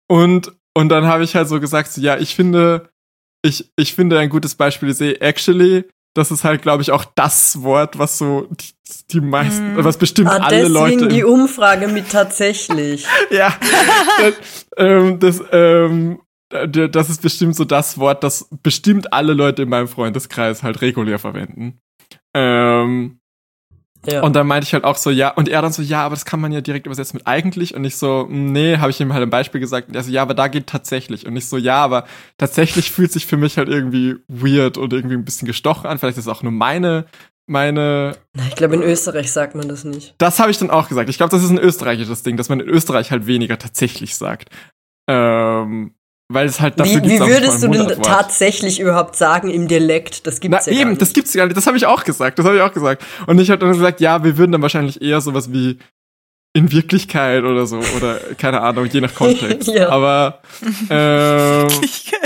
Speaker 3: und, und dann habe ich halt so gesagt, so, ja, ich finde, ich, ich finde ein gutes Beispiel ist eh actually, das ist halt, glaube ich, auch das Wort, was so die, die meisten,
Speaker 4: Mhm.
Speaker 3: was bestimmt
Speaker 2: Ah,
Speaker 3: alle
Speaker 2: deswegen
Speaker 3: Leute.
Speaker 2: die Umfrage mit tatsächlich.
Speaker 3: ja, das, ähm, das, ähm, das ist bestimmt so das Wort, das bestimmt alle Leute in meinem Freundeskreis halt regulär verwenden. Ähm,
Speaker 2: Ja.
Speaker 3: und dann meinte ich halt auch so, ja, und er dann so, ja, aber das kann man ja direkt übersetzen mit eigentlich. Und ich so, nee, habe ich ihm halt ein Beispiel gesagt. Und er so, ja, aber da geht tatsächlich. Und ich so, ja, aber tatsächlich fühlt sich für mich halt irgendwie weird und irgendwie ein bisschen gestochen an. Vielleicht ist es auch nur meine, meine.
Speaker 2: Na, ich glaube, in Österreich sagt man das nicht.
Speaker 3: Das habe ich dann auch gesagt. Ich glaube, das ist ein österreichisches Ding, dass man in Österreich halt weniger tatsächlich sagt. Ähm, weil es halt dafür
Speaker 2: Wie, wie würdest du denn tatsächlich überhaupt sagen im Dialekt? Das
Speaker 3: Na
Speaker 2: gibt's ja gar
Speaker 3: eben,
Speaker 2: nicht.
Speaker 3: das gibt's gar nicht. Das habe ich auch gesagt. Das habe ich auch gesagt. Und ich habe dann gesagt, ja, wir würden dann wahrscheinlich eher sowas wie in Wirklichkeit oder so oder keine Ahnung, je nach Kontext.
Speaker 2: Ja.
Speaker 3: Aber ähm,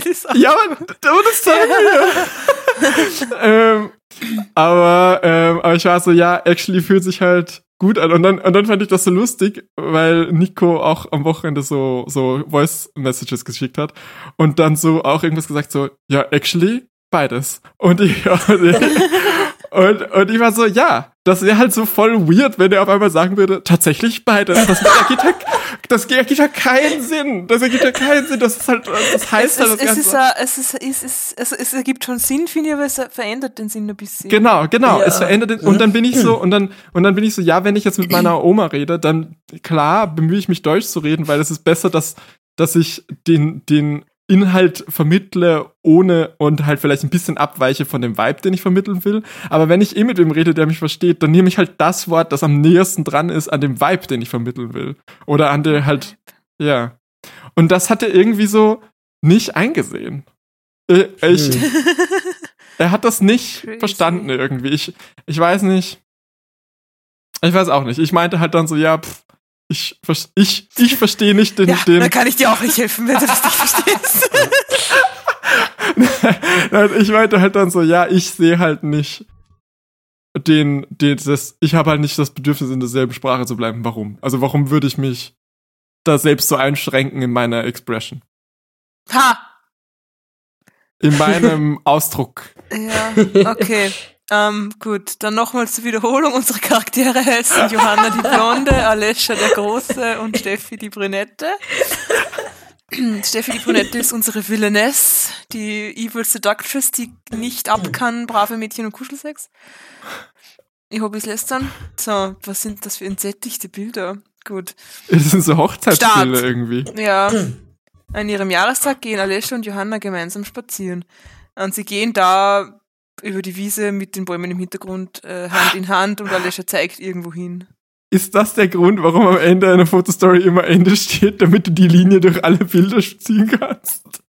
Speaker 4: das auch
Speaker 3: Ja, aber, aber das sagen wir. ähm, aber, ähm, aber ich war so, ja, actually fühlt sich halt gut an. Und dann, und dann fand ich das so lustig, weil Nico auch am Wochenende so, so Voice-Messages geschickt hat und dann so auch irgendwas gesagt, so, ja, actually, beides. Und ich, und, und ich war so, ja, das wäre halt so voll weird, wenn er auf einmal sagen würde, tatsächlich beides. Das ergibt ja, das ergibt ja keinen Sinn. Das ergibt ja keinen Sinn. Das ist halt, das heißt
Speaker 4: es,
Speaker 3: halt das
Speaker 4: es,
Speaker 3: Ganze.
Speaker 4: ist, a- es, ist, es, ist, also es ergibt schon Sinn, finde ich, aber es verändert den Sinn ein bisschen.
Speaker 3: Genau, genau.
Speaker 2: Ja.
Speaker 3: Es verändert den, und dann bin ich so, und dann, und dann bin ich so, ja, wenn ich jetzt mit meiner Oma rede, dann klar bemühe ich mich Deutsch zu reden, weil es ist besser, dass, dass ich den, den Inhalt vermittle, ohne und halt vielleicht ein bisschen abweiche von dem Vibe, den ich vermitteln will. Aber wenn ich eh mit wem rede, der mich versteht, dann nehme ich halt das Wort, das am nähersten dran ist an dem Vibe, den ich vermitteln will. Oder an der halt, ja. Und das hat er irgendwie so nicht eingesehen. Äh, Ich,
Speaker 2: Hm.
Speaker 3: er hat das nicht
Speaker 4: Crazy.
Speaker 3: verstanden irgendwie. Ich, ich weiß nicht. Ich weiß auch nicht. Ich meinte halt dann so, ja, pff, ich, ich, ich verstehe nicht den,
Speaker 4: Ja,
Speaker 3: den
Speaker 4: dann kann ich dir auch nicht helfen, wenn du das nicht verstehst.
Speaker 3: Nein, ich meinte halt dann so, ja, ich sehe halt nicht den, den, das, ich habe halt nicht das Bedürfnis, in derselben Sprache zu bleiben. Warum? Also warum würde ich mich da selbst so einschränken in meiner Expression?
Speaker 4: Ha!
Speaker 3: In meinem Ausdruck.
Speaker 4: Ja, okay. Ähm, gut, dann nochmal zur Wiederholung. Unsere Charaktere heißen Johanna die Blonde, Alessia der Große und Steffi die Brünette. Steffi die Brünette ist unsere Villainess, die Evil Seductress, die nicht ab kann, brave Mädchen und Kuschelsex. Ihr Hobbys lästern. So, was sind das für entsättigte Bilder? Gut.
Speaker 3: Das sind so Hochzeitsbilder irgendwie.
Speaker 4: Ja. An ihrem Jahrestag gehen Alessia und Johanna gemeinsam spazieren. Und sie gehen da über die Wiese mit den Bäumen im Hintergrund äh, Hand in Hand und Alessia zeigt irgendwo hin.
Speaker 3: Ist das der Grund, warum am Ende einer Fotostory immer Ende steht, damit du die Linie durch alle Bilder ziehen kannst?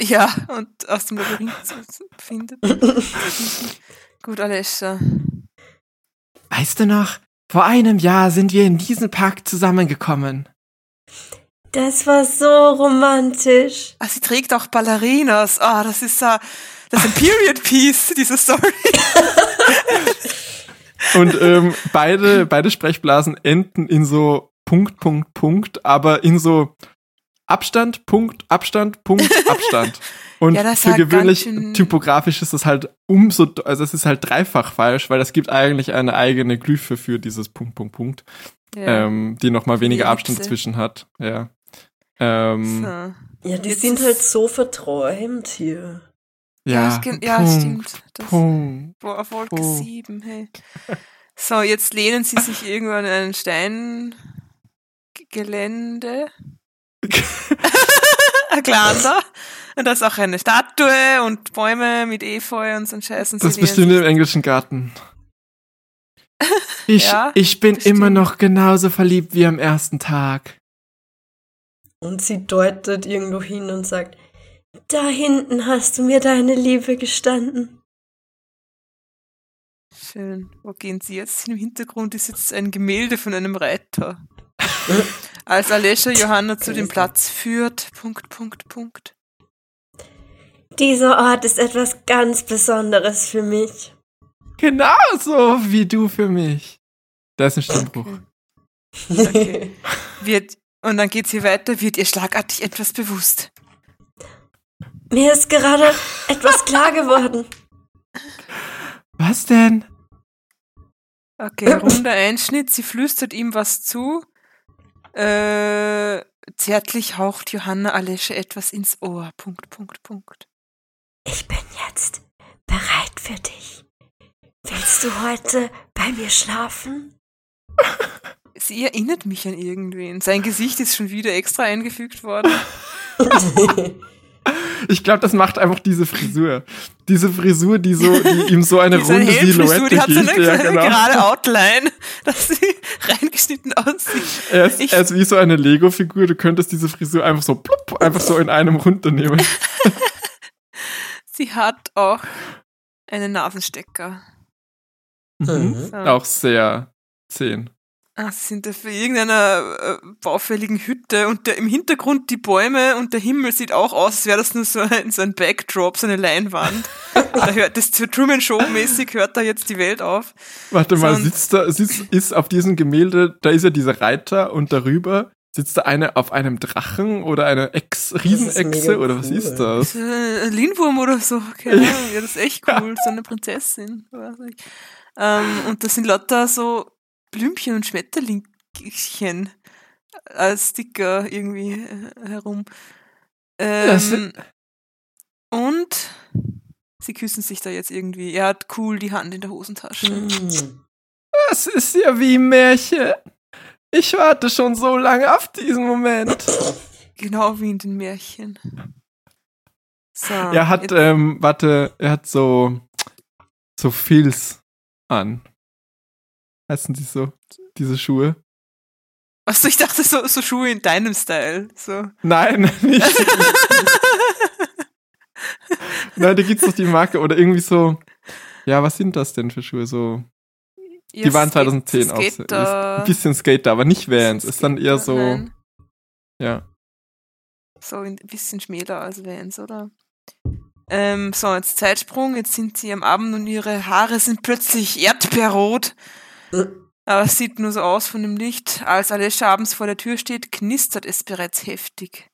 Speaker 4: Ja, und aus dem Labyrinth so- findet. Gut, Alessia.
Speaker 3: Weißt du noch, vor einem Jahr sind wir in diesen Park zusammengekommen.
Speaker 2: Das war so romantisch.
Speaker 4: Ah, sie trägt auch Ballerinas. Ah, das ist uh, das ist ein Period Piece, diese Story.
Speaker 3: Und ähm, beide, beide Sprechblasen enden in so Punkt, Punkt, Punkt, aber in so Abstand, Punkt, Abstand, Punkt, Abstand. Und
Speaker 4: Ja, das
Speaker 3: für
Speaker 4: war
Speaker 3: gewöhnlich typografisch ist das halt umso, also es ist halt dreifach falsch, weil es gibt eigentlich eine eigene Glyphe für dieses Punkt, Punkt, Punkt,
Speaker 4: Ja.
Speaker 3: ähm, die nochmal
Speaker 4: Die
Speaker 3: weniger
Speaker 4: Ellipse.
Speaker 3: Abstand dazwischen hat. Ja. Ähm,
Speaker 4: so.
Speaker 2: Ja, die
Speaker 4: Jetzt
Speaker 2: sind halt so verträumt hier.
Speaker 3: Ja,
Speaker 4: ja,
Speaker 3: Punkt,
Speaker 4: stimmt. Das,
Speaker 3: Punkt.
Speaker 4: Boah, auf Wolke
Speaker 3: Oh.
Speaker 4: 7, hey. So, jetzt lehnen sie sich irgendwo an ein Steingelände. ein Glander. Und da ist auch eine Statue und Bäume mit Efeu und so ein Scheiß. Und
Speaker 3: Das ist bestimmt im englischen Garten. Ich,
Speaker 4: Ja,
Speaker 3: ich bin
Speaker 4: bestimmt.
Speaker 3: immer noch genauso verliebt wie am ersten Tag.
Speaker 2: Und sie deutet irgendwo hin und sagt, da hinten hast du mir deine Liebe gestanden.
Speaker 4: Schön. Wo gehen sie jetzt? hin? Im Hintergrund ist jetzt ein Gemälde von einem Reiter. Als Alessia Johanna zu dem Platz führt. Punkt, Punkt, Punkt.
Speaker 2: Dieser Ort ist etwas ganz Besonderes für mich.
Speaker 3: Genauso wie du für mich. Das ist ein Stimmbruch.
Speaker 4: Okay. Wird, und dann geht's hier weiter, wird ihr schlagartig etwas bewusst.
Speaker 2: Mir ist gerade etwas klar geworden.
Speaker 3: Was denn?
Speaker 4: Okay, runder Einschnitt, sie flüstert ihm was zu. Äh, zärtlich haucht Johanna Alesche etwas ins Ohr. Punkt, Punkt, Punkt.
Speaker 2: Ich bin jetzt bereit für dich. Willst du heute bei mir schlafen?
Speaker 4: Sie erinnert mich an irgendwen. Sein Gesicht ist schon wieder extra eingefügt worden.
Speaker 3: Ich glaube, das macht einfach diese Frisur. Diese Frisur, die so, die ihm so eine runde Silhouette
Speaker 4: die hat so eine,
Speaker 3: gibt. Ja,
Speaker 4: eine
Speaker 3: genau.
Speaker 4: gerade Outline, dass sie reingeschnitten aussieht.
Speaker 3: Er ist,
Speaker 4: Ich-
Speaker 3: er ist wie so eine Lego-Figur. Du könntest diese Frisur einfach so plupp, einfach so in einem runternehmen.
Speaker 4: Sie hat auch einen Nasenstecker.
Speaker 3: Mhm.
Speaker 2: Mhm.
Speaker 4: So.
Speaker 3: Auch sehr zehn.
Speaker 4: Ah, sie sind da für irgendeiner äh, baufälligen Hütte und der, im Hintergrund die Bäume und der Himmel sieht auch aus, als wäre das nur so ein, so ein Backdrop, so eine Leinwand. da hört das zur Truman Show mäßig hört da jetzt die Welt auf.
Speaker 3: Warte mal, sitzt da, sitzt, ist auf diesem Gemälde, da ist ja dieser Reiter und darüber sitzt da eine auf einem Drachen oder eine Ex, Riesenechse oder was
Speaker 2: cool.
Speaker 3: ist das?
Speaker 4: So Ein Lindwurm oder so, keine Ahnung, ja, das ist echt cool, so eine Prinzessin. Ähm, und da sind lauter so Blümchen und Schmetterlingchen als Sticker irgendwie äh, herum. Ähm, und sie küssen sich da jetzt irgendwie. Er hat cool die Hand in der Hosentasche.
Speaker 2: Hm.
Speaker 3: Das ist ja wie ein Märchen. Ich warte schon so lange auf diesen Moment.
Speaker 4: Genau wie in den Märchen. So,
Speaker 3: Er hat, ähm, warte, er hat so, so Filz an. Heißen die so? Diese Schuhe?
Speaker 4: Achso, ich dachte so, so Schuhe in deinem Style. So.
Speaker 3: Nein, nicht. Nein, da gibt's doch die Marke oder irgendwie so. Ja, was sind das denn für Schuhe? So,
Speaker 4: Ja,
Speaker 3: die waren
Speaker 4: Skate-
Speaker 3: 2010 auch. so. Ein bisschen Skater, aber nicht Vans. Ist dann eher so,
Speaker 4: Nein,
Speaker 3: ja.
Speaker 4: so ein bisschen schmäler als Vans, oder? Ähm, so, jetzt Zeitsprung. Jetzt sind sie am Abend und ihre Haare sind plötzlich erdbeerrot. Aber es sieht nur so aus von dem Licht. Als Alessia abends vor der Tür steht, knistert es bereits heftig.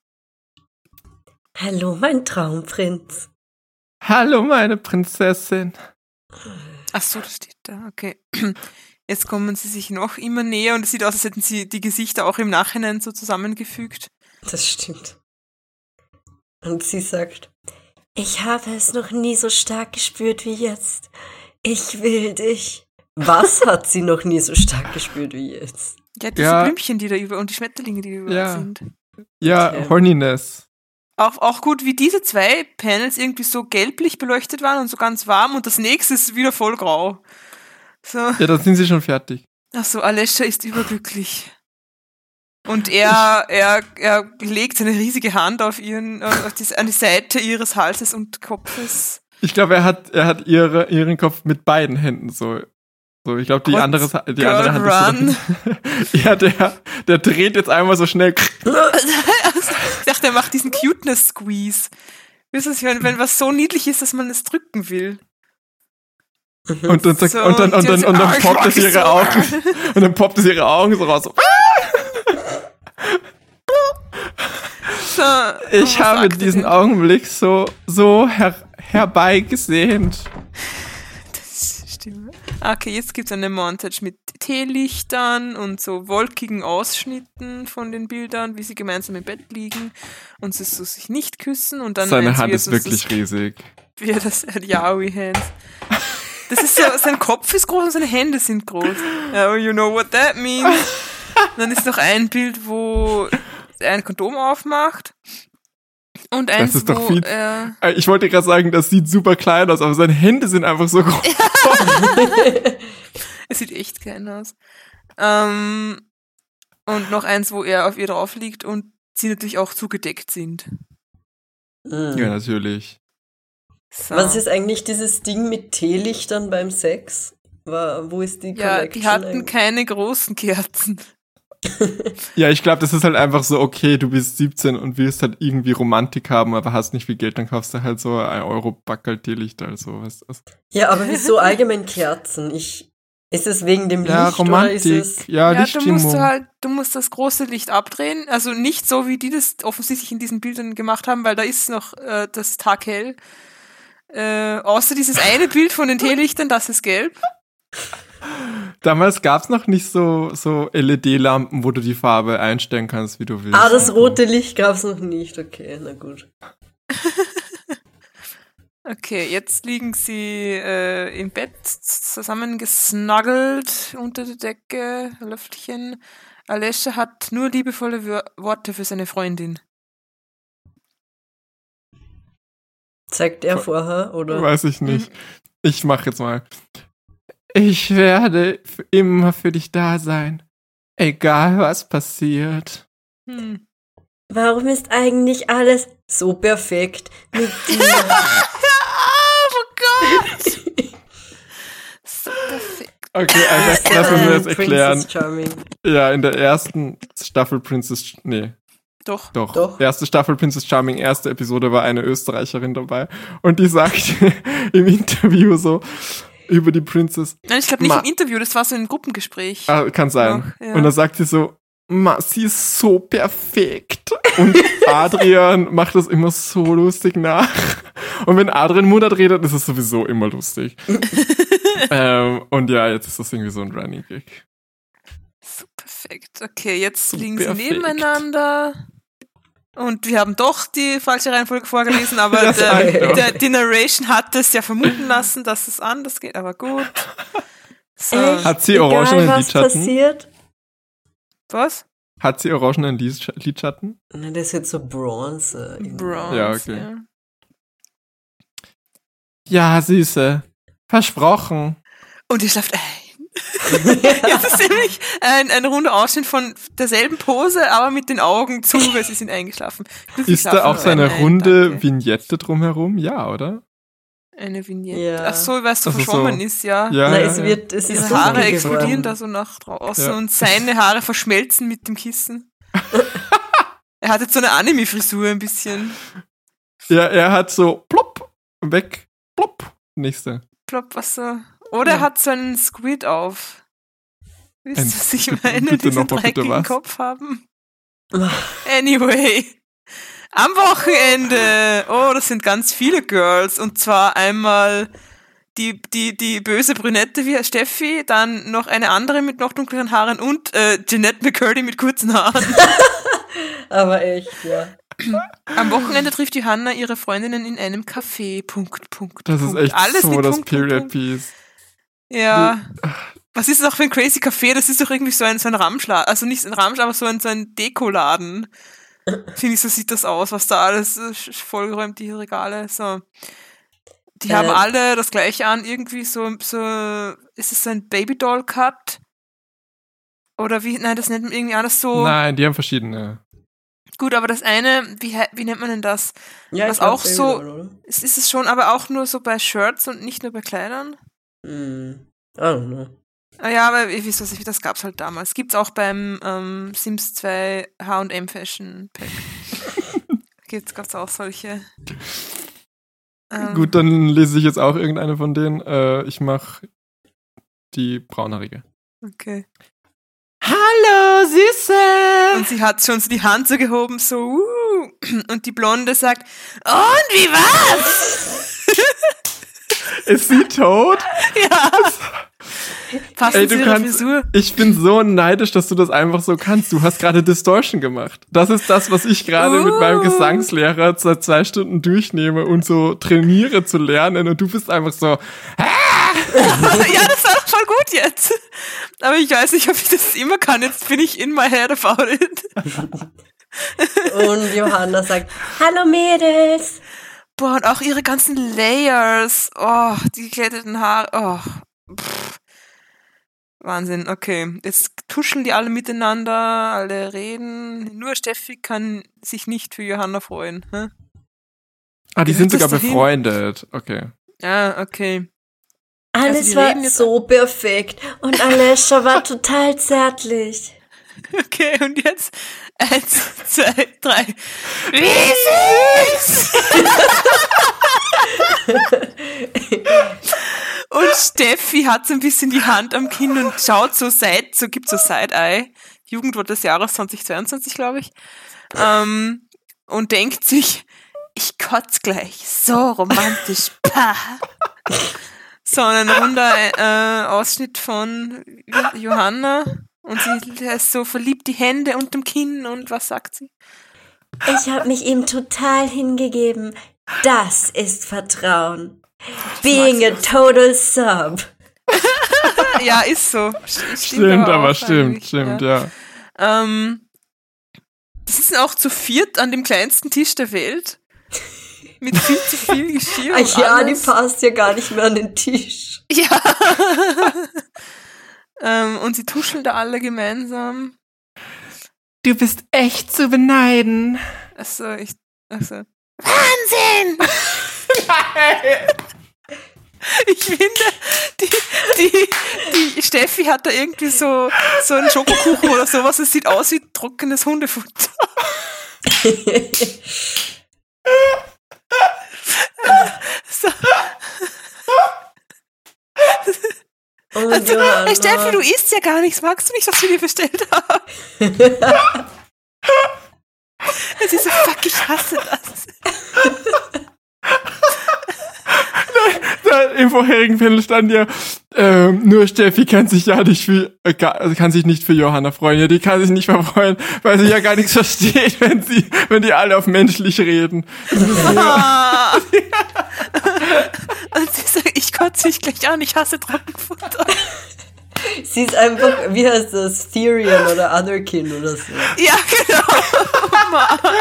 Speaker 2: Hallo, mein Traumprinz.
Speaker 3: Hallo, meine Prinzessin.
Speaker 4: Ach so, das steht da, okay. Jetzt kommen sie sich noch immer näher und es sieht aus, als hätten sie die Gesichter auch im Nachhinein so zusammengefügt.
Speaker 2: Das stimmt. Und sie sagt, ich habe es noch nie so stark gespürt wie jetzt. Ich will dich. Was hat sie noch nie so stark gespürt wie jetzt?
Speaker 4: Ja, diese
Speaker 3: Ja.
Speaker 4: Blümchen, die da über und die Schmetterlinge, die da überall
Speaker 3: Ja.
Speaker 4: sind.
Speaker 3: Ja,
Speaker 2: Okay.
Speaker 3: Horniness.
Speaker 4: Auch, auch gut, wie diese zwei Panels irgendwie so gelblich beleuchtet waren und so ganz warm und das nächste ist wieder voll grau. So.
Speaker 3: Ja, dann sind sie schon fertig.
Speaker 4: Ach so, Alessia ist überglücklich. Und er, er, er legt seine riesige Hand auf ihren, auf die, an die Seite ihres Halses und Kopfes.
Speaker 3: Ich glaube, er hat, er hat ihre, ihren Kopf mit beiden Händen so. So, ich glaube, die andere, die
Speaker 4: Girl,
Speaker 3: andere Hand ist so. ja, der, der dreht jetzt einmal so schnell.
Speaker 4: Ich dachte, er macht diesen Cuteness-Squeeze. Wisst ihr, wenn, wenn was so niedlich ist, dass man es drücken will.
Speaker 3: Und dann,
Speaker 4: So,
Speaker 3: und dann, und dann,
Speaker 4: hat
Speaker 3: und dann poppt es ihre Augen. Und dann poppt es ihre Augen so raus. So.
Speaker 4: So,
Speaker 3: Ich
Speaker 4: was
Speaker 3: habe diesen
Speaker 4: denn?
Speaker 3: Augenblick so, so her, herbeigesehnt.
Speaker 4: Okay, jetzt gibt es eine Montage mit Teelichtern und so wolkigen Ausschnitten von den Bildern, wie sie gemeinsam im Bett liegen und sie so sich nicht küssen und dann
Speaker 3: Seine Hand ist wirklich riesig.
Speaker 4: wie das Yaoi Hands. Das ist so, sein Kopf ist groß und seine Hände sind groß. Oh, you know what that means. dann ist noch ein Bild, wo er ein Kondom aufmacht. Und eins,
Speaker 3: ist doch
Speaker 4: wo
Speaker 3: viel-
Speaker 4: er
Speaker 3: Äh, Ich wollte gerade sagen, das sieht super klein aus, aber seine Hände sind einfach so groß.
Speaker 4: Es sieht echt klein aus. Ähm, und noch eins, wo er auf ihr drauf liegt und sie natürlich auch zugedeckt sind.
Speaker 2: Hm.
Speaker 3: Ja, natürlich.
Speaker 4: So.
Speaker 2: Was ist eigentlich dieses Ding mit Teelichtern beim Sex? War, wo ist die
Speaker 4: ja,
Speaker 2: Connection
Speaker 4: die hatten
Speaker 2: eigentlich?
Speaker 4: keine großen Kerzen.
Speaker 3: Ja, ich glaube, das ist halt einfach so, okay, du bist 17 und willst halt irgendwie Romantik haben, aber hast nicht viel Geld, dann kaufst du halt so ein Euro Backel Teelichter oder sowas. Also,
Speaker 2: Ja, aber wieso allgemein Kerzen? Ich, ist es wegen dem
Speaker 3: ja,
Speaker 2: Licht oder ist
Speaker 3: Romantik,
Speaker 2: es...
Speaker 3: ja,
Speaker 4: Ja, du
Speaker 3: Lichtstimmung.
Speaker 4: musst halt, du musst das große Licht abdrehen. Also nicht so, wie die das offensichtlich in diesen Bildern gemacht haben, weil da ist noch äh, das Tag hell. Äh, außer dieses eine Bild von den Teelichtern, das ist gelb.
Speaker 3: Damals gab's noch nicht so, so LED-Lampen, wo du die Farbe einstellen kannst, wie du willst.
Speaker 2: Ah, das rote Licht gab's noch nicht. Okay, na gut.
Speaker 4: Okay, jetzt liegen sie äh, im Bett zusammengesnuggelt unter der Decke, Löffelchen. Alessia hat nur liebevolle Wör- Worte für seine Freundin.
Speaker 2: Zeigt er vorher, oder?
Speaker 3: Weiß ich nicht. Ich mach jetzt mal. Ich werde immer für dich da sein. Egal was passiert.
Speaker 4: Hm.
Speaker 2: Warum ist eigentlich alles so perfekt mit dir?
Speaker 4: oh Gott! so perfekt.
Speaker 3: Okay, also lass uns das erklären.
Speaker 2: Princess Charming.
Speaker 3: Ja, in der ersten Staffel Princess, nee,
Speaker 4: Doch.
Speaker 3: doch,
Speaker 2: Doch.
Speaker 3: erste Staffel Princess Charming, erste Episode war eine Österreicherin dabei und die sagt im Interview so über die Princess,
Speaker 4: Nein, ich glaube nicht
Speaker 3: Ma-
Speaker 4: im Interview, das war so ein Gruppengespräch.
Speaker 3: ah, kann sein.
Speaker 4: Ach, ja.
Speaker 3: Und dann sagt sie so, Ma, sie ist so perfekt. Und Adrian macht das immer so lustig nach. Und wenn Adrian Murat redet, ist es sowieso immer lustig. ähm, und ja, jetzt ist das irgendwie so ein Running Gag.
Speaker 4: So perfekt. Okay, jetzt
Speaker 3: So
Speaker 4: liegen
Speaker 3: perfekt.
Speaker 4: sie nebeneinander. Und wir haben doch die falsche Reihenfolge vorgelesen, aber der, der, die Narration hat es ja vermuten lassen, dass es anders geht, aber gut. So.
Speaker 2: Echt?
Speaker 3: Hat sie
Speaker 2: Egal,
Speaker 3: orangenen
Speaker 2: was
Speaker 3: Lidschatten?
Speaker 2: passiert.
Speaker 4: Was?
Speaker 3: Hat sie orangenen Lids- Lidschatten?
Speaker 2: Na, das ist jetzt so Bronze.
Speaker 4: Bronze.
Speaker 3: Ja, okay. Ja, Süße. Versprochen.
Speaker 4: Und ihr schlaft ein. Jetzt ist nämlich ein, ein runder Ausschnitt von derselben Pose, aber mit den Augen zu, weil sie sind eingeschlafen. Glücklich
Speaker 3: Ist da auch so eine
Speaker 4: ein,
Speaker 3: runde
Speaker 4: danke.
Speaker 3: Vignette drumherum? Ja, oder?
Speaker 4: Eine Vignette.
Speaker 2: Ja.
Speaker 4: Ach so, weil es so
Speaker 3: Also so-
Speaker 4: verschwommen ist, ja.
Speaker 3: Ja,
Speaker 2: Na,
Speaker 3: ja,
Speaker 2: es wird, es ist
Speaker 4: Ihre Haare explodieren
Speaker 2: geworden.
Speaker 4: da so nach draußen
Speaker 3: Ja.
Speaker 4: und seine Haare verschmelzen mit dem Kissen. er hat jetzt so eine Anime-Frisur ein bisschen.
Speaker 3: Ja, er hat so plopp, weg, plopp, nächste.
Speaker 4: Plopp, was so. Oder
Speaker 3: Ja.
Speaker 4: er hat so einen Squid auf. Wisst ihr, was ich
Speaker 3: bitte-
Speaker 4: meine?
Speaker 3: bitte
Speaker 4: Diesen
Speaker 3: noch mal, bitte
Speaker 4: dreckigen
Speaker 3: was?
Speaker 4: Kopf haben. Anyway. Am Wochenende. Oh, das sind ganz viele Girls. Und zwar einmal die, die, die böse Brünette wie Steffi, dann noch eine andere mit noch dunkleren Haaren und äh, Jeanette McCurdy mit kurzen Haaren.
Speaker 2: Aber echt, ja.
Speaker 4: Am Wochenende trifft Johanna ihre Freundinnen in einem Café. Punkt, Punkt.
Speaker 3: Das ist
Speaker 4: Punkt.
Speaker 3: echt
Speaker 4: Alles
Speaker 3: so das
Speaker 4: Punkt,
Speaker 3: Period. Piece.
Speaker 4: Ja. Was ist das auch für ein crazy Café? Das ist doch irgendwie so ein, so ein Ramschladen. Also nicht ein Ramschladen, aber so ein, so ein Dekoladen. Finde ich, so sieht das aus, was da alles äh, vollgeräumt, die Regale. So. Die haben
Speaker 2: Äh.
Speaker 4: alle das gleiche an, irgendwie so, so, ist es so ein Babydoll-Cut? Oder wie, nein, das nennt man irgendwie anders so.
Speaker 3: Nein, die haben verschiedene.
Speaker 4: Gut, aber das eine, wie, wie nennt man denn das?
Speaker 2: ja
Speaker 4: Was
Speaker 2: ich glaub,
Speaker 4: auch so-? Es ist es schon, aber auch nur so bei Shirts und nicht nur bei Kleidern?
Speaker 2: Hm. I don't know.
Speaker 4: Ah Ja, aber ich weiß nicht, das gab's halt damals. Gibt's auch beim ähm, Sims 2 H&M Fashion Pack. Gibt's, gab's auch solche. Ähm,
Speaker 3: Gut, dann lese ich jetzt auch irgendeine von denen. Äh, ich mach die braunhaarige.
Speaker 4: Okay.
Speaker 3: Hallo, Süße!
Speaker 4: Und sie hat schon so die Hand so gehoben, so, uh, und die Blonde sagt, und wie war's?
Speaker 3: Ist sie tot?
Speaker 4: ja. Passt
Speaker 3: Ey, du
Speaker 4: ihrer
Speaker 3: kannst-
Speaker 4: Frisur.
Speaker 3: Ich bin so neidisch, dass du das einfach so kannst. Du hast gerade Distortion gemacht. Das ist das, was ich gerade mit meinem
Speaker 4: Uh.
Speaker 3: Gesangslehrer seit zwei Stunden durchnehme und so trainiere zu lernen. Und du bist einfach so,
Speaker 4: ja, das war doch voll gut jetzt. Aber ich weiß nicht, ob ich das immer kann. Jetzt bin ich in my head about it.
Speaker 2: Und Johanna sagt, hallo Mädels.
Speaker 4: Boah, und auch ihre ganzen Layers. Oh, die geglätteten Haare. Oh. Pff. Wahnsinn, okay. Jetzt tuscheln die alle miteinander, alle reden. Nur Steffi kann sich nicht für Johanna freuen. Hä?
Speaker 3: ah, die
Speaker 4: Gehört
Speaker 3: sind sogar befreundet. Okay.
Speaker 4: Ja, okay.
Speaker 2: Alles
Speaker 4: Also die
Speaker 2: war so perfekt. Und Alessia war total zärtlich.
Speaker 4: Okay, und jetzt eins, zwei, drei. Wie süß! und Steffi hat so ein bisschen die Hand am Kinn und schaut so Side, so gibt so Side-Eye. Jugendwort des Jahres 2022, glaube ich. Ähm, und denkt sich, ich kotz gleich. So romantisch. Pah. So, ein runder äh, Ausschnitt von Johanna. Und sie ist so verliebt, die Hände unterm Kinn und was sagt sie?
Speaker 2: Ich habe mich ihm total hingegeben. Das ist Vertrauen. Being a total sub.
Speaker 4: Ja, ist so. St-
Speaker 3: Stimmt, aber stimmt, stimmt,
Speaker 4: Ja.
Speaker 3: ja.
Speaker 4: Ähm, das ist auch zu viert an dem kleinsten Tisch der Welt. Mit viel zu viel Geschirr.
Speaker 2: Ach ja, die
Speaker 4: alles.
Speaker 2: passt ja gar nicht mehr an den Tisch.
Speaker 4: Ja. ähm, und sie tuscheln da alle gemeinsam.
Speaker 3: Du bist echt zu beneiden.
Speaker 4: Achso, ich. Achso. Wahnsinn! Ich finde, die, die, die Steffi hat da irgendwie so, so einen Schokokuchen oder sowas. Es sieht aus wie trockenes Hundefutter. so.
Speaker 2: Und
Speaker 4: Also, hey Steffi, du isst ja gar nichts. Magst du nicht, was wir dir bestellt haben? Sie so, fuck, ich hasse das.
Speaker 3: Im vorherigen Panel stand ja, ähm, nur Steffi kann sich ja nicht für, äh, also kann sich nicht für Johanna freuen. Ja, die kann sich nicht mehr freuen, weil sie ja gar nichts versteht, wenn sie, wenn die alle auf menschlich reden.
Speaker 4: Und sie sagt, ich kotze mich gleich an, ich hasse Trockenfutter.
Speaker 2: Sie ist einfach, wie heißt das, Therian oder Otherkin oder so.
Speaker 4: Ja, genau.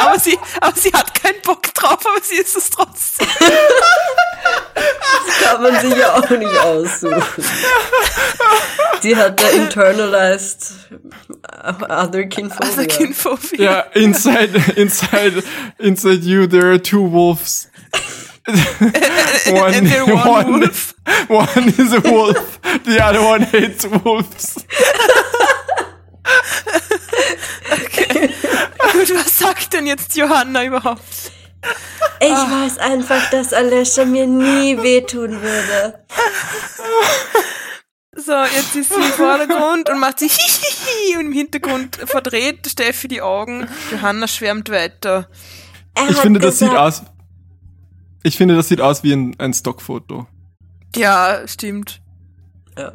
Speaker 4: Aber sie, aber sie hat keinen Bock drauf, aber sie ist es trotzdem.
Speaker 2: Kann man sich ja auch nicht aussuchen. Sie hat da internalized Otherkin
Speaker 4: Also Kinphobie.
Speaker 3: Ja, inside, inside, inside you there are two wolves.
Speaker 4: And they're one wolf.
Speaker 3: one is a wolf, the other one hates wolves.
Speaker 4: Gut, was sagt denn jetzt Johanna überhaupt?
Speaker 2: Ich weiß einfach, dass Alessia mir nie wehtun würde.
Speaker 4: So, jetzt ist sie im Vordergrund und macht sie hihihi und im Hintergrund verdreht Steffi die Augen. Johanna schwärmt weiter.
Speaker 2: Er
Speaker 3: Ich finde, das sieht
Speaker 2: gesagt-
Speaker 3: aus, ich finde, das sieht aus wie ein, ein Stockfoto.
Speaker 4: Ja, stimmt.
Speaker 2: Ja.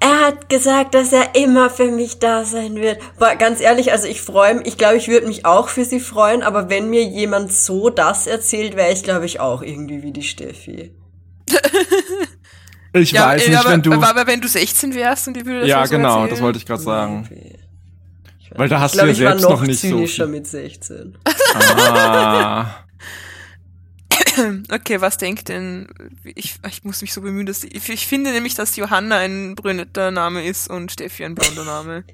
Speaker 2: Er hat gesagt, dass er immer für mich da sein wird. Boah, ganz ehrlich, also ich freue mich, ich glaube, ich würde mich auch für sie freuen, aber wenn mir jemand so das erzählt, wäre ich, glaube ich, auch irgendwie wie die Steffi.
Speaker 3: Ich
Speaker 4: Ja,
Speaker 3: weiß
Speaker 4: äh,
Speaker 3: nicht,
Speaker 4: aber,
Speaker 3: wenn du,
Speaker 4: aber, wenn du 16 wärst und die würde das
Speaker 3: ja,
Speaker 4: so
Speaker 3: genau,
Speaker 4: erzählen.
Speaker 3: das wollte ich gerade sagen.
Speaker 2: Irgendwie. Ich
Speaker 3: Weil da
Speaker 2: nicht.
Speaker 3: hast
Speaker 2: ich glaube,
Speaker 3: du ja
Speaker 2: ich war
Speaker 3: selbst
Speaker 2: noch,
Speaker 3: noch nicht so
Speaker 2: zynischer
Speaker 3: viel.
Speaker 2: mit 16.
Speaker 3: Ah.
Speaker 4: Okay, was denkt denn? Ich, ich muss mich so bemühen, dass ich, ich finde nämlich, dass Johanna ein brünetter Name ist und Steffi ein blonder Name.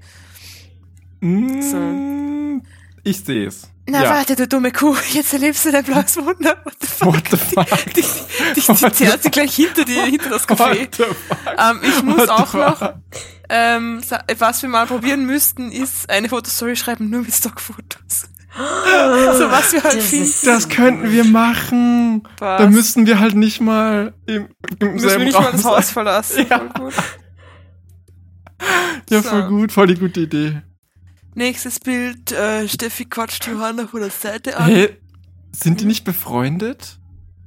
Speaker 3: Mm, Ich sehe es.
Speaker 4: Na
Speaker 3: ja.
Speaker 4: warte, du dumme Kuh, jetzt erlebst du dein blaues Wunder. What the fuck?
Speaker 3: What the fuck?
Speaker 4: Die, die, die, die zerrt sie gleich hinter dir, hinter das Café.
Speaker 3: What the fuck?
Speaker 4: Ähm, ich muss
Speaker 3: What
Speaker 4: auch noch, ähm, was wir mal probieren müssten, ist eine Fotostory schreiben, nur mit Stockfotos. so was wir halt
Speaker 2: Das
Speaker 3: Das könnten wir machen.
Speaker 4: Was?
Speaker 3: Da müssten wir halt nicht mal im, im
Speaker 4: Müssen wir
Speaker 3: selben
Speaker 4: nicht
Speaker 3: Raum
Speaker 4: mal das
Speaker 3: sein.
Speaker 4: Haus verlassen.
Speaker 3: Ja.
Speaker 4: Voll gut.
Speaker 3: Ja,
Speaker 4: So.
Speaker 3: voll gut, voll die gute Idee.
Speaker 4: Nächstes Bild, äh, Steffi quatscht Johanna von der Seite an.
Speaker 3: Hä? Sind die nicht befreundet?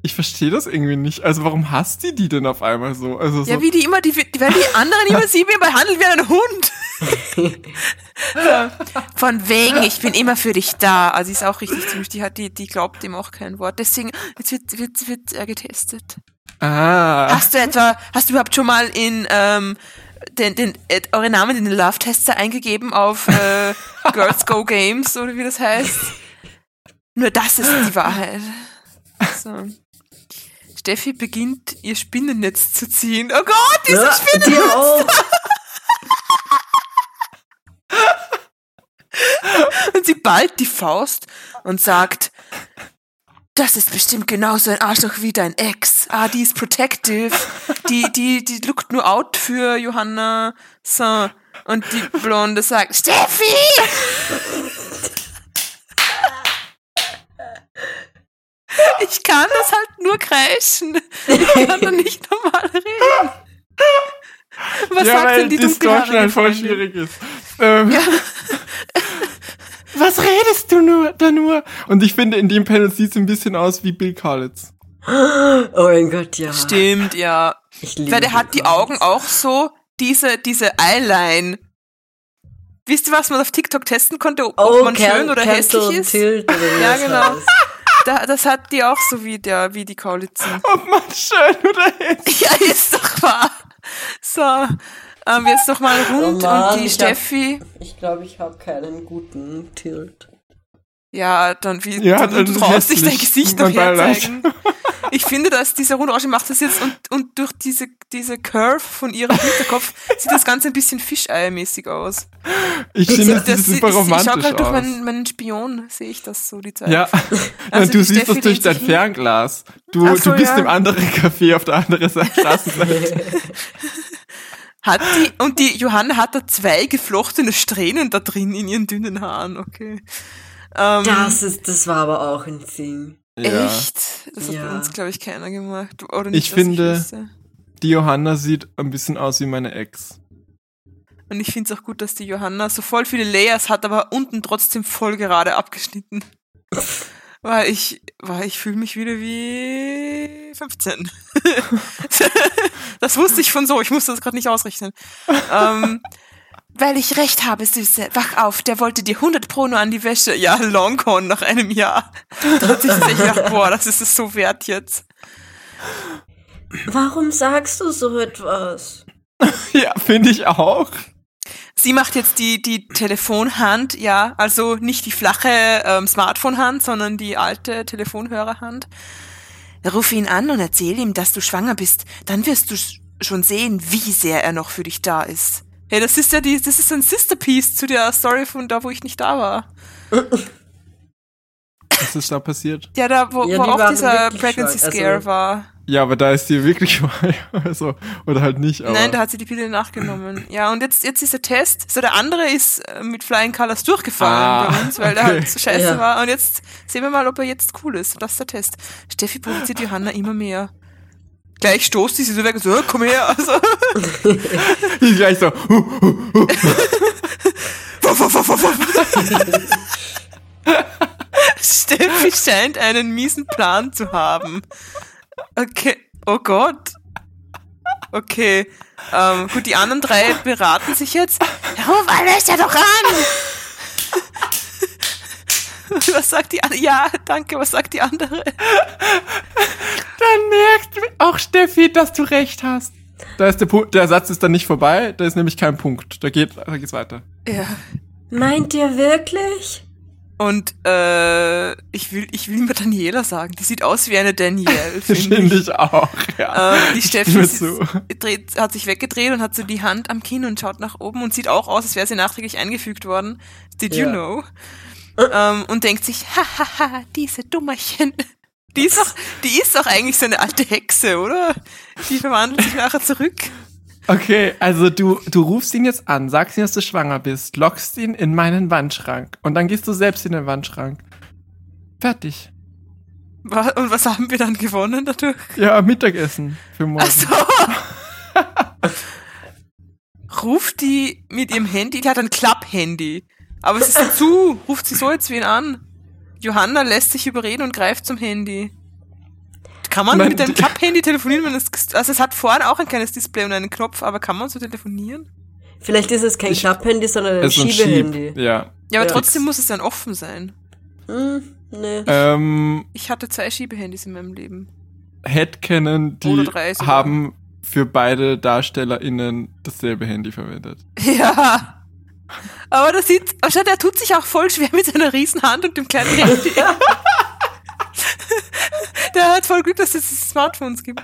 Speaker 3: Ich verstehe das irgendwie nicht. Also warum hasst die die denn auf einmal so? Also so,
Speaker 4: Ja, wie die immer, die, die werden die anderen immer sie behandelt wie ein Hund. so, von wegen, ich bin immer für dich da. Also sie ist auch richtig ziemlich, die hat, die, die glaubt ihm auch kein Wort. Deswegen, jetzt wird, wird, wird er getestet.
Speaker 3: ah,
Speaker 4: Hast du etwa, hast du überhaupt schon mal in, ähm, den, den, äh, eure Namen in den Love-Tester eingegeben auf äh, Girls Go Games oder wie das heißt? Nur das ist die Wahrheit. So. Steffi beginnt ihr Spinnennetz zu ziehen. Oh Gott, dieses
Speaker 2: Ja,
Speaker 4: Spinnennetz!
Speaker 2: dir auch.
Speaker 4: Und sie ballt die Faust und sagt, das ist bestimmt genauso ein Arschloch wie dein Ex. Ah, die ist protective. Die, die, die lookt nur out für Johanna. So. Und die Blonde sagt, Steffi! Ich kann das halt nur kreischen. Ich kann da nicht normal reden. Was
Speaker 3: ja,
Speaker 4: sagt
Speaker 3: weil
Speaker 4: denn die
Speaker 3: Distortion halt voll schwierig ist. Ähm, Was redest du nur da nur? Und ich finde, in dem Panel sieht es ein bisschen aus wie Bill Kaulitz.
Speaker 2: Oh mein Gott, ja.
Speaker 4: Stimmt, ja.
Speaker 2: Ich liebe
Speaker 4: Weil der hat die. Augen auch so, diese, diese Eyeline. Wisst ihr, was man auf TikTok testen konnte, ob
Speaker 2: Oh,
Speaker 4: man
Speaker 2: can,
Speaker 4: schön oder hässlich ist?
Speaker 2: Tilt oder
Speaker 4: Ja,
Speaker 2: das
Speaker 4: genau. Da, das hat die auch so wie, der, wie die Kaulitzen.
Speaker 3: Ob man schön oder hässlich.
Speaker 4: Ja, ist doch wahr. So, ähm, jetzt noch mal rund
Speaker 2: Oh Mann,
Speaker 4: und die
Speaker 2: ich hab-
Speaker 4: Steffi.
Speaker 2: Ich glaube, ich habe keinen guten Tilt.
Speaker 4: Ja, dann wie
Speaker 3: Ja,
Speaker 4: dann,
Speaker 3: dann
Speaker 4: du traust dich dein. Gesicht noch herzeigen. ich finde, dass diese runde Orange macht das jetzt und, und durch diese, diese Curve von ihrem Hinterkopf sieht das Ganze ein bisschen Fischeiermäßig aus.
Speaker 3: Ich finde, das,
Speaker 4: Das
Speaker 3: sieht super
Speaker 4: ich,
Speaker 3: romantisch
Speaker 4: ich schau gerade durch
Speaker 3: aus.
Speaker 4: meinen, meinen Spion, sehe ich das so die Zeit.
Speaker 3: Ja,
Speaker 4: Also
Speaker 3: du siehst
Speaker 4: Steffi
Speaker 3: das durch dein. Fernglas. Du,
Speaker 4: so,
Speaker 3: du bist
Speaker 4: ja.
Speaker 3: im anderen Café auf der anderen Seite. Straßenseite.
Speaker 4: Hat die, und die Johanna hat da zwei geflochtene Strähnen da drin in ihren dünnen Haaren, okay. Ähm,
Speaker 2: Das ist, das war aber auch ein Ding.
Speaker 3: ja.
Speaker 4: Echt? Das hat
Speaker 2: Ja.
Speaker 4: bei uns, glaube ich, keiner gemacht. Oder nicht,
Speaker 3: Ich finde-
Speaker 4: wüsste.
Speaker 3: Die Johanna sieht ein bisschen aus wie meine Ex.
Speaker 4: Und ich finde es auch gut, dass die Johanna so voll viele Layers hat, aber unten trotzdem voll gerade abgeschnitten. weil ich, weil ich fühle mich wieder wie 15. das wusste ich von so, ich musste das gerade nicht ausrechnen. ähm, weil ich recht habe, Süße. Wach auf, der wollte dir 100 Pro nur an die Wäsche. Ja, Longhorn nach einem Jahr. Da hat sich gedacht, boah, das ist es so wert jetzt.
Speaker 2: Warum sagst du so etwas?
Speaker 3: Ja, finde ich auch.
Speaker 4: Sie macht jetzt die, die Telefonhand, ja, also nicht die flache ähm, Smartphone-Hand, sondern die alte Telefonhörerhand. Ruf ihn an und erzähl ihm, dass du schwanger bist. Dann wirst du sch- schon sehen, wie sehr er noch für dich da ist. Hey, das ist ja die, das ist ein Sisterpiece zu der Story von da, wo ich nicht da war.
Speaker 3: Was ist da passiert?
Speaker 4: Ja, da, wo,
Speaker 2: Ja,
Speaker 4: wo
Speaker 2: die
Speaker 4: auch dieser Pregnancy Scare
Speaker 2: also-
Speaker 4: war.
Speaker 3: Ja, aber da ist die wirklich also oder halt nicht. Aber
Speaker 4: Nein, da hat sie die Pille nachgenommen. Ja, und jetzt, jetzt ist der Test. So, der andere ist äh, mit Flying Colors durchgefallen
Speaker 3: Ah,
Speaker 4: bei uns, weil der
Speaker 3: okay.
Speaker 4: halt so scheiße
Speaker 2: Ja.
Speaker 4: war. Und jetzt sehen wir mal, ob er jetzt cool ist. Das ist der Test. Steffi provoziert Johanna immer mehr. Gleich stoßt sie sie so weg und so, "Hör, komm her. Also,
Speaker 3: ich gleich so. Huh, huh, huh.
Speaker 4: Steffi scheint einen miesen Plan zu haben. Okay. Oh Gott. Okay. Ähm, gut, die anderen drei beraten sich jetzt. Ruf Alessia doch an! Was sagt die andere? Ja, danke, was sagt die andere?
Speaker 3: Dann merkt auch Steffi, dass du recht hast. Da ist der Punkt, der Satz ist dann nicht vorbei, da ist nämlich kein Punkt. Da geht, da geht's weiter.
Speaker 4: Ja.
Speaker 2: Meint ihr wirklich?
Speaker 4: Und äh, ich will, ich will mir Daniela sagen. Die sieht aus wie eine Danielle, finde
Speaker 3: Finde
Speaker 4: ich.
Speaker 3: ich auch, ja.
Speaker 4: Ähm, die Steffi dreht, hat sich weggedreht und hat so die Hand am Kinn und schaut nach oben und sieht auch aus, als wäre sie nachträglich eingefügt worden. Did you
Speaker 2: Ja.
Speaker 4: know? Ähm, und denkt sich, hahaha, diese Dummerchen. Die ist doch, die ist doch eigentlich so eine alte Hexe, oder? Die verwandelt sich nachher zurück.
Speaker 3: Okay, also du, du rufst ihn jetzt an, sagst ihm, dass du schwanger bist, lockst ihn in meinen Wandschrank und dann gehst du selbst in den Wandschrank. Fertig.
Speaker 4: Wa- Und was haben wir dann gewonnen dadurch?
Speaker 3: Ja, Mittagessen für morgen.
Speaker 4: Ach so. Ruft die mit ihrem Handy, die hat ein Klapp-Handy. Aber es ist zu. Ruft sie so jetzt wen an? Johanna lässt sich überreden und greift zum Handy. Kann man
Speaker 3: Nein,
Speaker 4: mit einem Klapp-Handy telefonieren, wenn es, also es hat vorne auch ein kleines Display und einen Knopf, aber kann man so telefonieren?
Speaker 2: Vielleicht ist es kein Klapphandy, sondern ein Schiebehandy.
Speaker 3: Schieb. Ja.
Speaker 4: Ja, aber
Speaker 2: Ja.
Speaker 4: trotzdem muss es dann offen sein.
Speaker 2: Hm, nee.
Speaker 3: Ähm,
Speaker 4: Ich hatte zwei Schiebehandys in meinem Leben.
Speaker 3: Headcanon, die haben für beide DarstellerInnen dasselbe Handy verwendet.
Speaker 4: Ja. Aber das sieht, schau, der tut sich auch voll schwer mit seiner Riesenhand und dem kleinen Handy. Der hat voll Glück, dass es Smartphones gibt.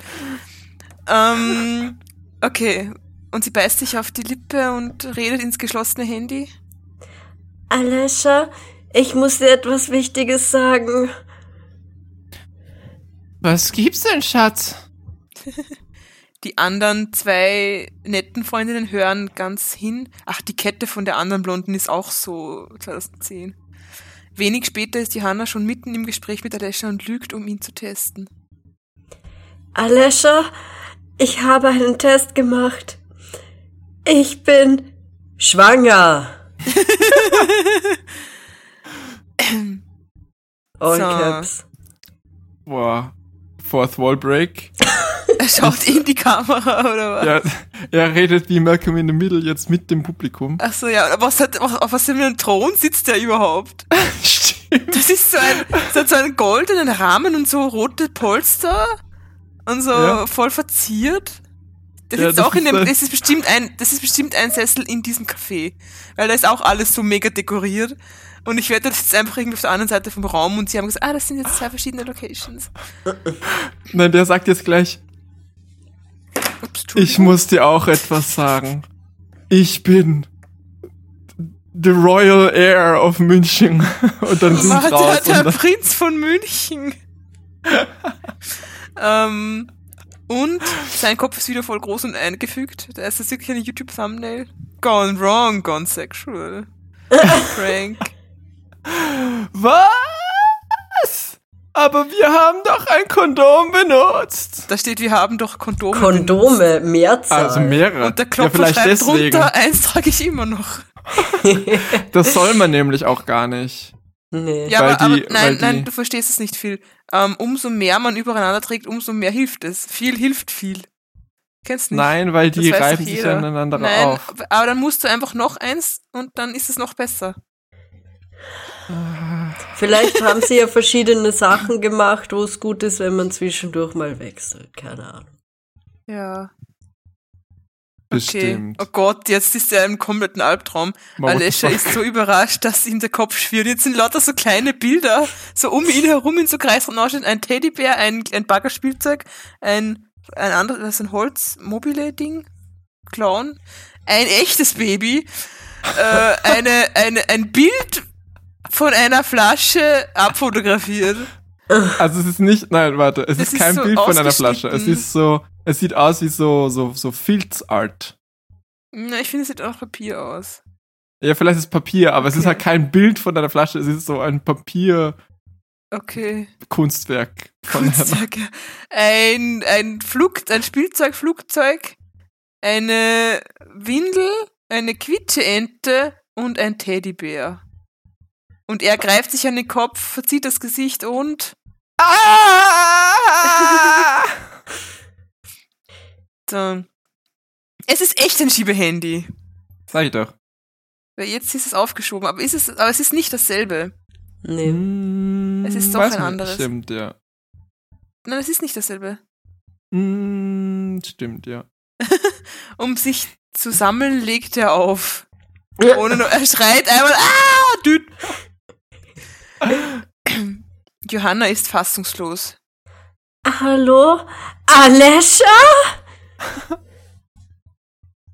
Speaker 4: Ähm, okay. Und sie beißt sich auf die Lippe und redet ins geschlossene Handy.
Speaker 2: Alessia, ich muss dir etwas Wichtiges sagen.
Speaker 3: Was gibt's denn, Schatz?
Speaker 4: Die anderen zwei netten Freundinnen hören ganz hin. Ach, die Kette von der anderen Blonden ist auch so 2010. Wenig später ist Johanna schon mitten im Gespräch mit Alessia und lügt, um ihn zu testen.
Speaker 2: Alessia, ich habe einen Test gemacht. Ich bin schwanger. All
Speaker 4: So.
Speaker 2: caps.
Speaker 3: Boah. Fourth Wall Break.
Speaker 4: Er schaut in die Kamera, oder was?
Speaker 3: Ja, er redet wie Malcolm in the Middle jetzt mit dem Publikum.
Speaker 4: Ach so, ja. Was hat, auf was für einem Thron sitzt der überhaupt?
Speaker 3: Stimmt.
Speaker 4: Das ist so ein, das hat so einen goldenen Rahmen und so rote Polster und so
Speaker 3: Ja.
Speaker 4: voll verziert. Das,
Speaker 3: Ja,
Speaker 4: ist
Speaker 3: das
Speaker 4: auch in
Speaker 3: ist
Speaker 4: dem,
Speaker 3: ein-
Speaker 4: das ist bestimmt ein, das ist bestimmt ein Sessel in diesem Café. Weil da ist auch alles so mega dekoriert. Und ich das ist einfach irgendwie auf der anderen Seite vom Raum und sie haben gesagt, ah, das sind jetzt zwei verschiedene Locations.
Speaker 3: Nein, der sagt jetzt gleich, ich muss dir auch etwas sagen. Ich bin the Royal Heir of München. Und dann sind
Speaker 4: der,
Speaker 3: raus.
Speaker 4: der
Speaker 3: dann,
Speaker 4: Prinz von München. ähm, und sein Kopf ist wieder voll groß und eingefügt. Da ist das wirklich eine YouTube-Thumbnail. Gone wrong, gone sexual. Frank.
Speaker 3: was? Aber wir haben doch ein Kondom benutzt.
Speaker 4: Da steht, wir haben doch Kondome. benutzt.
Speaker 2: Kondome, Mehrzahl.
Speaker 3: Also mehrere.
Speaker 4: Und der
Speaker 3: ja,
Speaker 4: Klopfer
Speaker 3: vielleicht
Speaker 4: schreibt
Speaker 3: deswegen.
Speaker 4: drunter, eins trage ich immer noch.
Speaker 3: Das soll man nämlich auch gar nicht.
Speaker 2: Nee.
Speaker 4: Ja,
Speaker 3: Weil
Speaker 4: aber, aber
Speaker 3: die- weil
Speaker 4: nein, nein, du verstehst es nicht viel. Ähm, umso mehr man übereinander trägt, umso mehr hilft es. Viel hilft viel. Kennst du nicht?
Speaker 3: Nein, weil die reiben sich aneinander
Speaker 4: Nein,
Speaker 3: auf.
Speaker 4: aber dann musst du einfach noch eins und dann ist es noch besser.
Speaker 2: Vielleicht haben sie ja verschiedene Sachen gemacht, wo es gut ist, wenn man zwischendurch mal wechselt. Keine Ahnung.
Speaker 4: Ja.
Speaker 3: Bestimmt.
Speaker 4: Okay. Oh Gott, jetzt ist er im kompletten Albtraum.
Speaker 3: What
Speaker 4: Alessia ist so überrascht, dass ihm der Kopf schwirrt. Jetzt sind lauter so kleine Bilder, so um ihn herum in so Kreisrunden ausstehen. Ein Teddybär, ein, ein Baggerspielzeug, ein, ein anderes, was ist ein Holz-Mobile-Ding? Clown. Ein echtes Baby. äh, eine, eine, ein Bild von einer Flasche abfotografiert.
Speaker 3: Also es ist nicht, nein, warte, es
Speaker 4: Es
Speaker 3: ist
Speaker 4: ist
Speaker 3: kein
Speaker 4: so
Speaker 3: Bild von einer Flasche. Es ist so, es sieht aus wie so, so, so Filzart.
Speaker 4: Na, ich finde, es sieht auch Papier aus.
Speaker 3: Ja, vielleicht ist es Papier, aber es ist
Speaker 4: Okay.
Speaker 3: halt kein Bild von einer Flasche, es ist so ein Papierkunstwerk
Speaker 4: Okay.
Speaker 3: von einer.
Speaker 4: Kunstwerke. Ein, ein Flug, ein Spielzeugflugzeug, eine Windel, eine Quitscheente und ein Teddybär. Und er greift sich an den Kopf, verzieht das Gesicht und. Ah! so. Es ist echt ein Schiebehandy.
Speaker 3: Sag ich doch.
Speaker 4: Weil jetzt ist es aufgeschoben, aber, ist es, aber es ist nicht dasselbe.
Speaker 2: Nee.
Speaker 3: Mm,
Speaker 4: Es ist doch
Speaker 3: weiß
Speaker 4: ein
Speaker 3: man nicht.
Speaker 4: anderes.
Speaker 3: Stimmt, ja.
Speaker 4: Nein, es ist nicht dasselbe.
Speaker 3: Mm, stimmt, ja.
Speaker 4: Um sich zu sammeln, legt er auf. Ohne nur, er schreit einmal, ah, düt. Johanna ist fassungslos.
Speaker 2: Hallo? Alessia?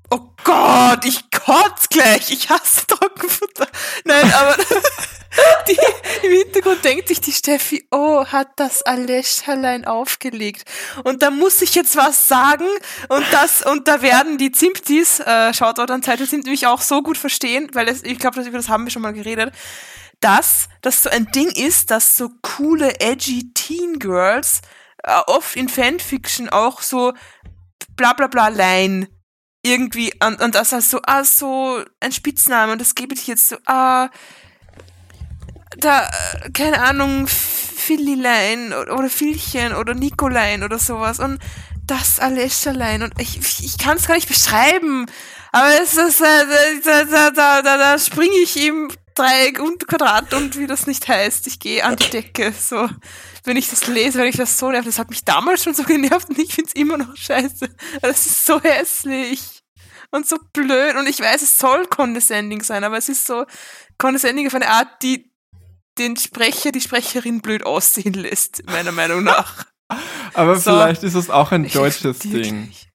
Speaker 4: Oh Gott, ich kotz gleich. Ich hasse Trockenfutter. Nein, aber die, im Hintergrund denkt sich die Steffi, oh, hat das Aleschalein aufgelegt. Und da muss ich jetzt was sagen. Und das, und da werden die Zimptis, äh, Shoutout an Zeit, sind nämlich auch so gut verstehen, weil es, ich glaube, über das haben wir schon mal geredet, dass das so ein Ding ist, dass so coole, edgy Teen Girls äh, oft in Fanfiction auch so bla bla bla Line irgendwie und, und das heißt so, ah, so ein Spitzname und das gebe ich jetzt so, ah, da, äh, keine Ahnung, Fillilein oder, Filchen oder Nikolein oder sowas und das Alescherlein und ich, ich kann es gar nicht beschreiben, aber es ist, äh, da, da, da, da, da springe ich im Dreieck und Quadrat und wie das nicht heißt, ich gehe an die Decke, so, wenn ich das lese, wenn ich das so nervt, das hat mich damals schon so genervt und ich find's immer noch scheiße, das ist so hässlich und so blöd und ich weiß, es soll condescending sein, aber es ist so condescending auf eine Art, die den Sprecher, die Sprecherin blöd aussehen lässt, meiner Meinung nach.
Speaker 3: Aber
Speaker 4: So.
Speaker 3: vielleicht ist es auch ein
Speaker 4: Ich
Speaker 3: deutsches Ding.
Speaker 4: gleich.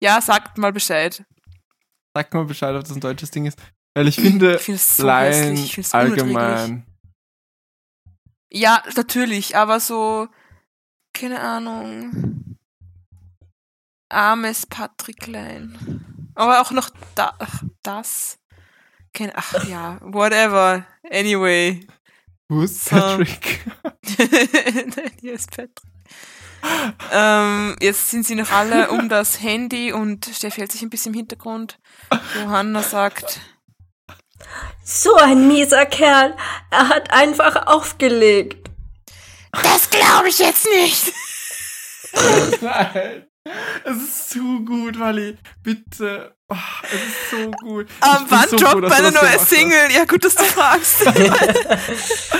Speaker 4: Ja, sagt mal Bescheid.
Speaker 3: Sag mal Bescheid, ob das ein deutsches Ding ist. Weil ich finde,
Speaker 4: Ich finde es so
Speaker 3: Laien allgemein.
Speaker 4: Ja, natürlich, aber so, keine Ahnung. Armes Patricklein. Aber auch noch da, ach, das. Keine, ach ja, whatever. Anyway.
Speaker 3: Ist
Speaker 4: So.
Speaker 3: Patrick?
Speaker 4: Nein, hier ist Patrick. ähm, jetzt sind sie noch alle um das Handy und Steffi hält sich ein bisschen im Hintergrund. Johanna sagt,
Speaker 2: So ein mieser Kerl. Er hat einfach aufgelegt.
Speaker 4: das glaube ich jetzt nicht.
Speaker 3: Nein. Es ist zu gut, Wally. Bitte. Oh, es ist so gut.
Speaker 4: Ähm,
Speaker 3: Ich bin
Speaker 4: wann
Speaker 3: so
Speaker 4: droppt
Speaker 3: froh, hast.
Speaker 4: Single? Ja, gut, dass du fragst.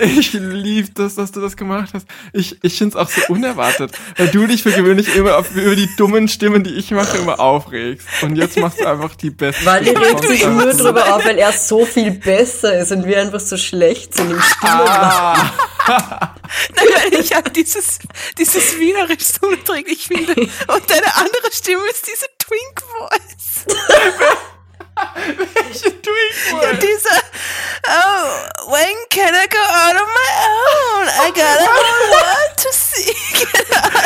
Speaker 3: Ich lieb das, dass du das gemacht hast. Ich, ich find's auch so unerwartet, weil du dich für gewöhnlich immer auf, über die dummen Stimmen, die ich mache, immer aufregst. Und jetzt machst du einfach die besten.
Speaker 2: Weil die regt sich nur drüber auf, weil er so viel besser ist und wir einfach so schlecht sind im Stimmen.
Speaker 3: Ah,
Speaker 4: Nein, ich habe dieses, dieses wienerisch so unerträglich finde. Und deine andere Stimme ist diese Twink Voice.
Speaker 3: welche Twink
Speaker 4: Und dieser, oh, when can I go out on my own? I got a world to see.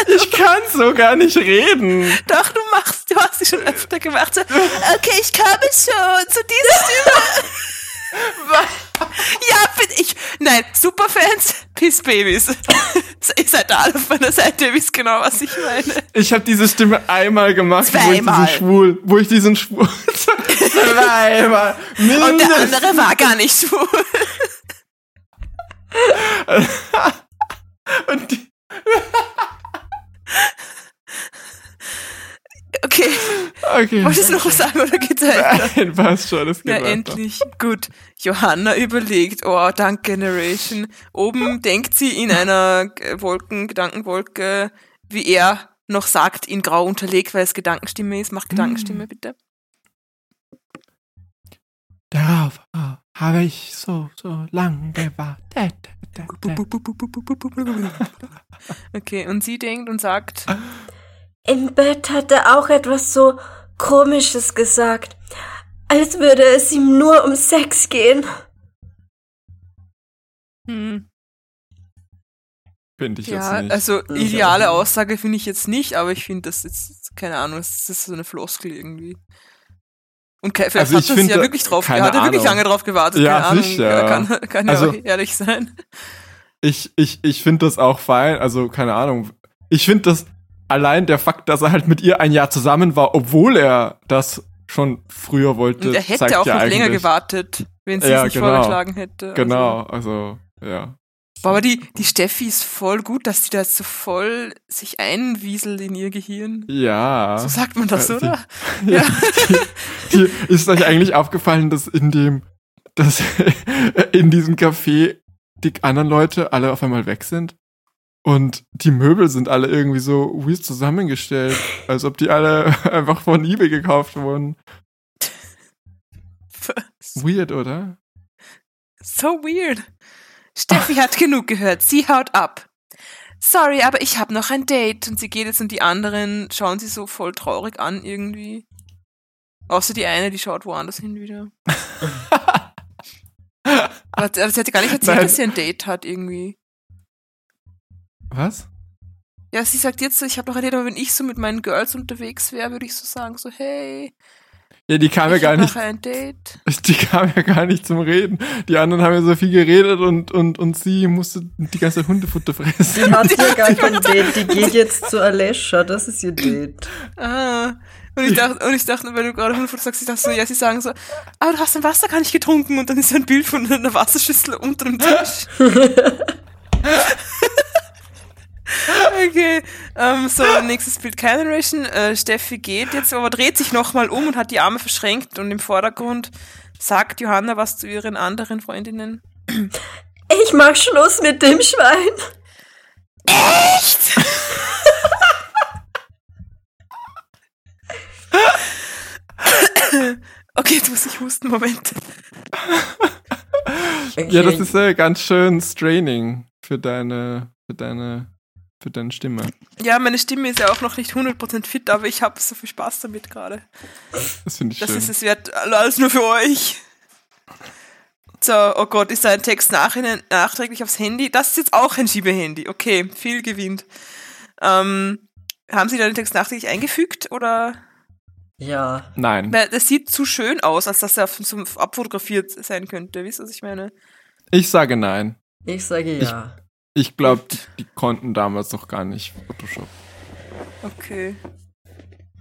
Speaker 3: Ich kann so gar nicht reden.
Speaker 4: Doch, du machst, du hast sie schon öfter gemacht. So, okay, ich komme schon zu dieser Stimme. ja, finde ich. Nein, Superfans, Piss Babys. Ihr seid da alle auf meiner Seite, ihr wisst genau, was ich meine.
Speaker 3: Ich habe diese Stimme einmal gemacht, wo ich diesen schwul, wo ich diesen schwul, zweimal,
Speaker 4: Und der andere war gar nicht schwul.
Speaker 3: Und die,
Speaker 4: Okay,
Speaker 3: okay.
Speaker 4: wolltest du noch was sagen oder geht's weiter?
Speaker 3: Nein, passt schon, das geht
Speaker 4: Ja,
Speaker 3: weiter.
Speaker 4: endlich. Gut. Johanna überlegt, oh, dank Generation. Oben denkt sie in einer Wolken, Gedankenwolke, wie er noch sagt, in grau unterlegt, weil es Gedankenstimme ist. Mach Gedankenstimme, bitte.
Speaker 3: Darauf oh, habe ich so, so lang gewartet.
Speaker 4: Okay, und sie denkt und sagt,
Speaker 2: Im Bett hat er auch etwas so Komisches gesagt. Als würde es ihm nur um Sex gehen.
Speaker 4: hm,
Speaker 3: Finde ich
Speaker 4: ja,
Speaker 3: jetzt nicht.
Speaker 4: also
Speaker 2: Ich
Speaker 4: ideale. Aussage finde ich jetzt nicht, aber ich finde das jetzt, keine Ahnung, das ist so eine Floskel irgendwie. Und vielleicht
Speaker 3: Also
Speaker 4: hat
Speaker 3: ich
Speaker 4: er sich ja wirklich drauf,
Speaker 3: keine
Speaker 4: hat er wirklich
Speaker 3: Ahnung.
Speaker 4: lange drauf gewartet,
Speaker 3: Ja,
Speaker 4: keine Ahnung,
Speaker 3: sicher.
Speaker 4: kann, kann ja
Speaker 3: Also-
Speaker 4: auch ehrlich sein.
Speaker 3: Ich, ich, ich finde das auch fein, also keine Ahnung. Ich finde das allein der Fakt, dass er halt mit ihr ein Jahr zusammen war, obwohl er das schon früher wollte.
Speaker 4: Und er hätte
Speaker 3: zeigt
Speaker 4: auch
Speaker 3: ja
Speaker 4: noch länger gewartet, wenn sie
Speaker 3: Ja,
Speaker 4: es nicht
Speaker 3: genau.
Speaker 4: vorgeschlagen hätte.
Speaker 3: Genau, also, ja.
Speaker 4: Also. Aber die, die Steffi ist voll gut, dass sie da so voll sich einwieselt in ihr Gehirn.
Speaker 3: Ja.
Speaker 4: So sagt man das,
Speaker 3: Ja, die-
Speaker 4: oder?
Speaker 3: Ja. Die, die, ist euch eigentlich aufgefallen, dass in dem, dass in diesem Café die anderen Leute alle auf einmal weg sind? Und die Möbel sind alle irgendwie so weird zusammengestellt, als ob die alle einfach von eBay gekauft wurden. Weird, oder?
Speaker 4: So weird. Steffi hat genug gehört. Sie haut ab. Sorry, aber ich habe noch ein Date. Und sie geht jetzt und die anderen schauen sie so voll traurig an irgendwie. Außer die eine, die schaut woanders hin wieder. aber, aber sie hat ja gar nicht erzählt,
Speaker 3: Nein.
Speaker 4: dass sie ein Date hat irgendwie.
Speaker 3: Was?
Speaker 4: Ja, sie sagt jetzt so, ich habe noch Date, aber wenn ich so mit meinen Girls unterwegs wäre, würde ich so sagen, so, hey,
Speaker 3: Ja, die kam ja gar nicht,
Speaker 4: nachher ein Date.
Speaker 3: die kam ja gar nicht zum Reden. Die anderen haben ja so viel geredet und, und, und sie musste die ganze Hundefutter fressen.
Speaker 2: Die hat ja gar kein Date. Die geht jetzt zu Alessia. Das ist ihr Date.
Speaker 4: Ah. Und ich dachte, und ich dachte, weil du gerade Hundefutter sagst, ich dachte so, ja, sie sagen so, aber du hast dein Wasser gar nicht getrunken und dann ist ein Bild von einer Wasserschüssel unter dem Tisch. Okay, ähm, so, nächstes Bild, Generation. Äh, Steffi geht jetzt, aber dreht sich nochmal um und hat die Arme verschränkt und im Vordergrund sagt Johanna was zu ihren anderen Freundinnen.
Speaker 2: Ich mach Schluss mit dem Schwein.
Speaker 4: Echt? okay, jetzt muss ich husten, Moment.
Speaker 3: Ja, das ist ja ganz schön straining für deine, für deine, für deine Stimme.
Speaker 4: Ja, meine Stimme ist ja auch noch nicht 100% fit, aber ich habe so viel Spaß damit gerade.
Speaker 3: Das finde ich
Speaker 4: Das
Speaker 3: schön.
Speaker 4: ist es wert, alles nur für euch. So, oh Gott, ist da ein Text nachhinein, nachträglich aufs Handy? Das ist jetzt auch ein Schiebehandy. Okay, viel gewinnt. Ähm, haben Sie da den Text nachträglich eingefügt oder?
Speaker 2: Ja.
Speaker 3: Nein.
Speaker 4: Das sieht zu schön aus, als dass er abfotografiert sein könnte. Wisst ihr, was ich meine?
Speaker 3: Ich sage nein.
Speaker 2: Ich sage ja.
Speaker 3: Ich glaube, die konnten damals noch gar nicht Photoshop.
Speaker 4: Okay.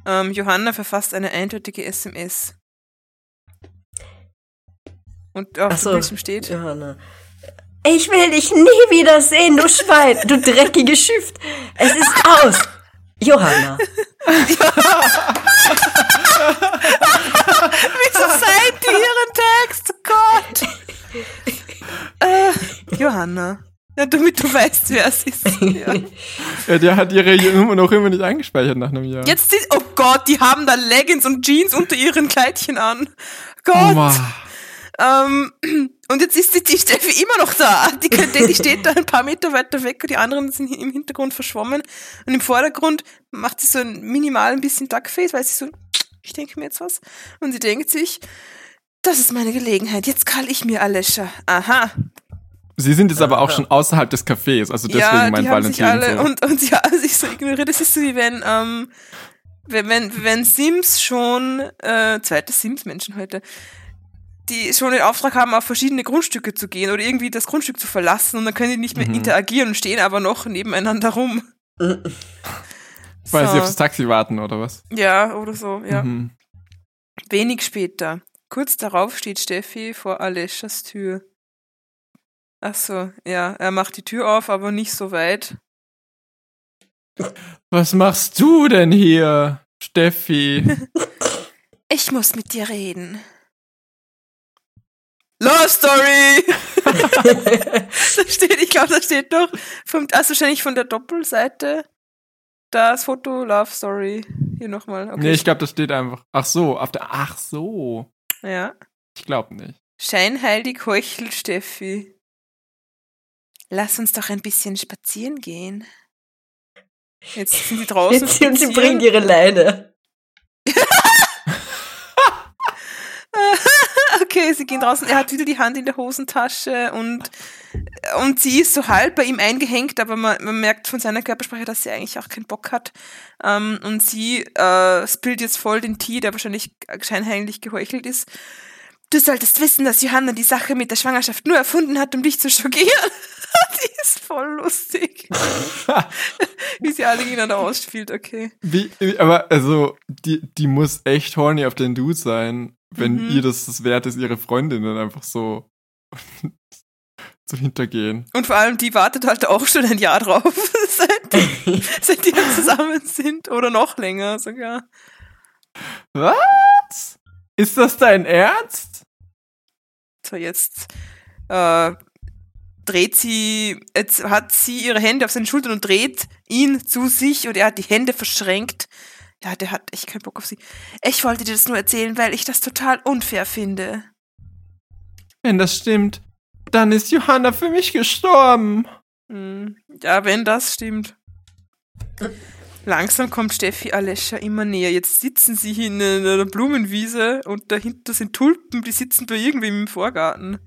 Speaker 4: Ähm, Johanna verfasst eine eindeutige SMS. Und auf dem
Speaker 2: so.
Speaker 4: Bildschirm steht.
Speaker 2: Johanna. Ich will dich nie wieder sehen, du Schwein, du dreckige Schüft. Es ist aus. Johanna.
Speaker 4: Wieso seid ihr ihren Text? Gott! äh, Johanna. Ja, damit du weißt, wer es ist. Ja.
Speaker 3: Ja, der hat ihre Nummer noch immer nicht eingespeichert nach einem Jahr.
Speaker 4: Jetzt sind, oh Gott, die haben da Leggings und Jeans unter ihren Kleidchen an. Gott. Ähm, und jetzt ist die, die Steffi immer noch da. Die, die, steht da ein paar Meter weiter weg und die anderen sind im Hintergrund verschwommen. Und im Vordergrund macht sie so ein minimal ein bisschen Duckface, weil sie so, ich denke mir jetzt was. Und sie denkt sich, das ist meine Gelegenheit. Jetzt kall ich mir Alescha. Aha.
Speaker 3: Sie sind jetzt aber auch schon außerhalb des Cafés, also deswegen
Speaker 4: ja,
Speaker 3: mein Valentin
Speaker 4: alle
Speaker 3: so.
Speaker 4: und, und sie haben sich so ignoriert. Das ist so wie wenn, ähm, wenn, wenn, wenn Sims schon, äh, zweite Sims-Menschen heute, die schon den Auftrag haben, auf verschiedene Grundstücke zu gehen oder irgendwie das Grundstück zu verlassen und dann können die nicht mehr
Speaker 3: Mhm.
Speaker 4: interagieren und stehen aber noch nebeneinander rum.
Speaker 3: Weil
Speaker 4: so.
Speaker 3: sie aufs Taxi warten, oder was?
Speaker 4: Ja, oder so, ja.
Speaker 3: Mhm.
Speaker 4: Wenig später. Kurz darauf steht Steffi vor Aleschas Tür. Ach so, ja, er macht die Tür auf, aber nicht so weit.
Speaker 3: Was machst du denn hier, Steffi?
Speaker 4: Ich muss mit dir reden. Love Story! da steht, ich glaube, da steht noch, vom, also wahrscheinlich von der Doppelseite, das Foto Love Story. Hier nochmal. Okay.
Speaker 3: Nee, ich glaube, das steht einfach. Ach so, auf der. Ach so.
Speaker 4: ja.
Speaker 3: Ich glaube nicht.
Speaker 4: Scheinheilig heuchelt Steffi. Lass uns doch ein bisschen spazieren gehen. Jetzt sind sie draußen.
Speaker 2: Jetzt und sie bringt ihre Leine.
Speaker 4: okay, sie gehen draußen. Er hat wieder die Hand in der Hosentasche und, und sie ist so halb bei ihm eingehängt, aber man, man merkt von seiner Körpersprache, dass sie eigentlich auch keinen Bock hat. Ähm, und sie äh, spillt jetzt voll den Tee, der wahrscheinlich scheinheilig geheuchelt ist. Du solltest wissen, dass Johanna die Sache mit der Schwangerschaft nur erfunden hat, um dich zu schockieren. die ist voll lustig. Wie sie alle gegeneinander ausspielt, okay.
Speaker 3: Wie, wie- aber also, die, die muss echt horny auf den Dude sein, wenn
Speaker 4: Mhm.
Speaker 3: ihr das das wert ist, ihre Freundin dann einfach so zu hintergehen.
Speaker 4: Und vor allem, die wartet halt auch schon ein Jahr drauf, seit, die- seit die zusammen sind. Oder noch länger sogar.
Speaker 3: Was? Ist das dein Ernst?
Speaker 4: So, jetzt äh, dreht sie, jetzt hat sie ihre Hände auf seinen Schultern und dreht ihn zu sich und er hat die Hände verschränkt. Ja, der hat echt keinen Bock auf sie. Ich wollte dir das nur erzählen, weil ich das total unfair finde.
Speaker 3: Wenn das stimmt, dann ist Johanna für mich gestorben.
Speaker 4: Hm, ja, wenn das stimmt. Langsam kommt Steffi Alescha immer näher. Jetzt sitzen sie in einer Blumenwiese und dahinter sind Tulpen, die sitzen bei irgendwem im Vorgarten.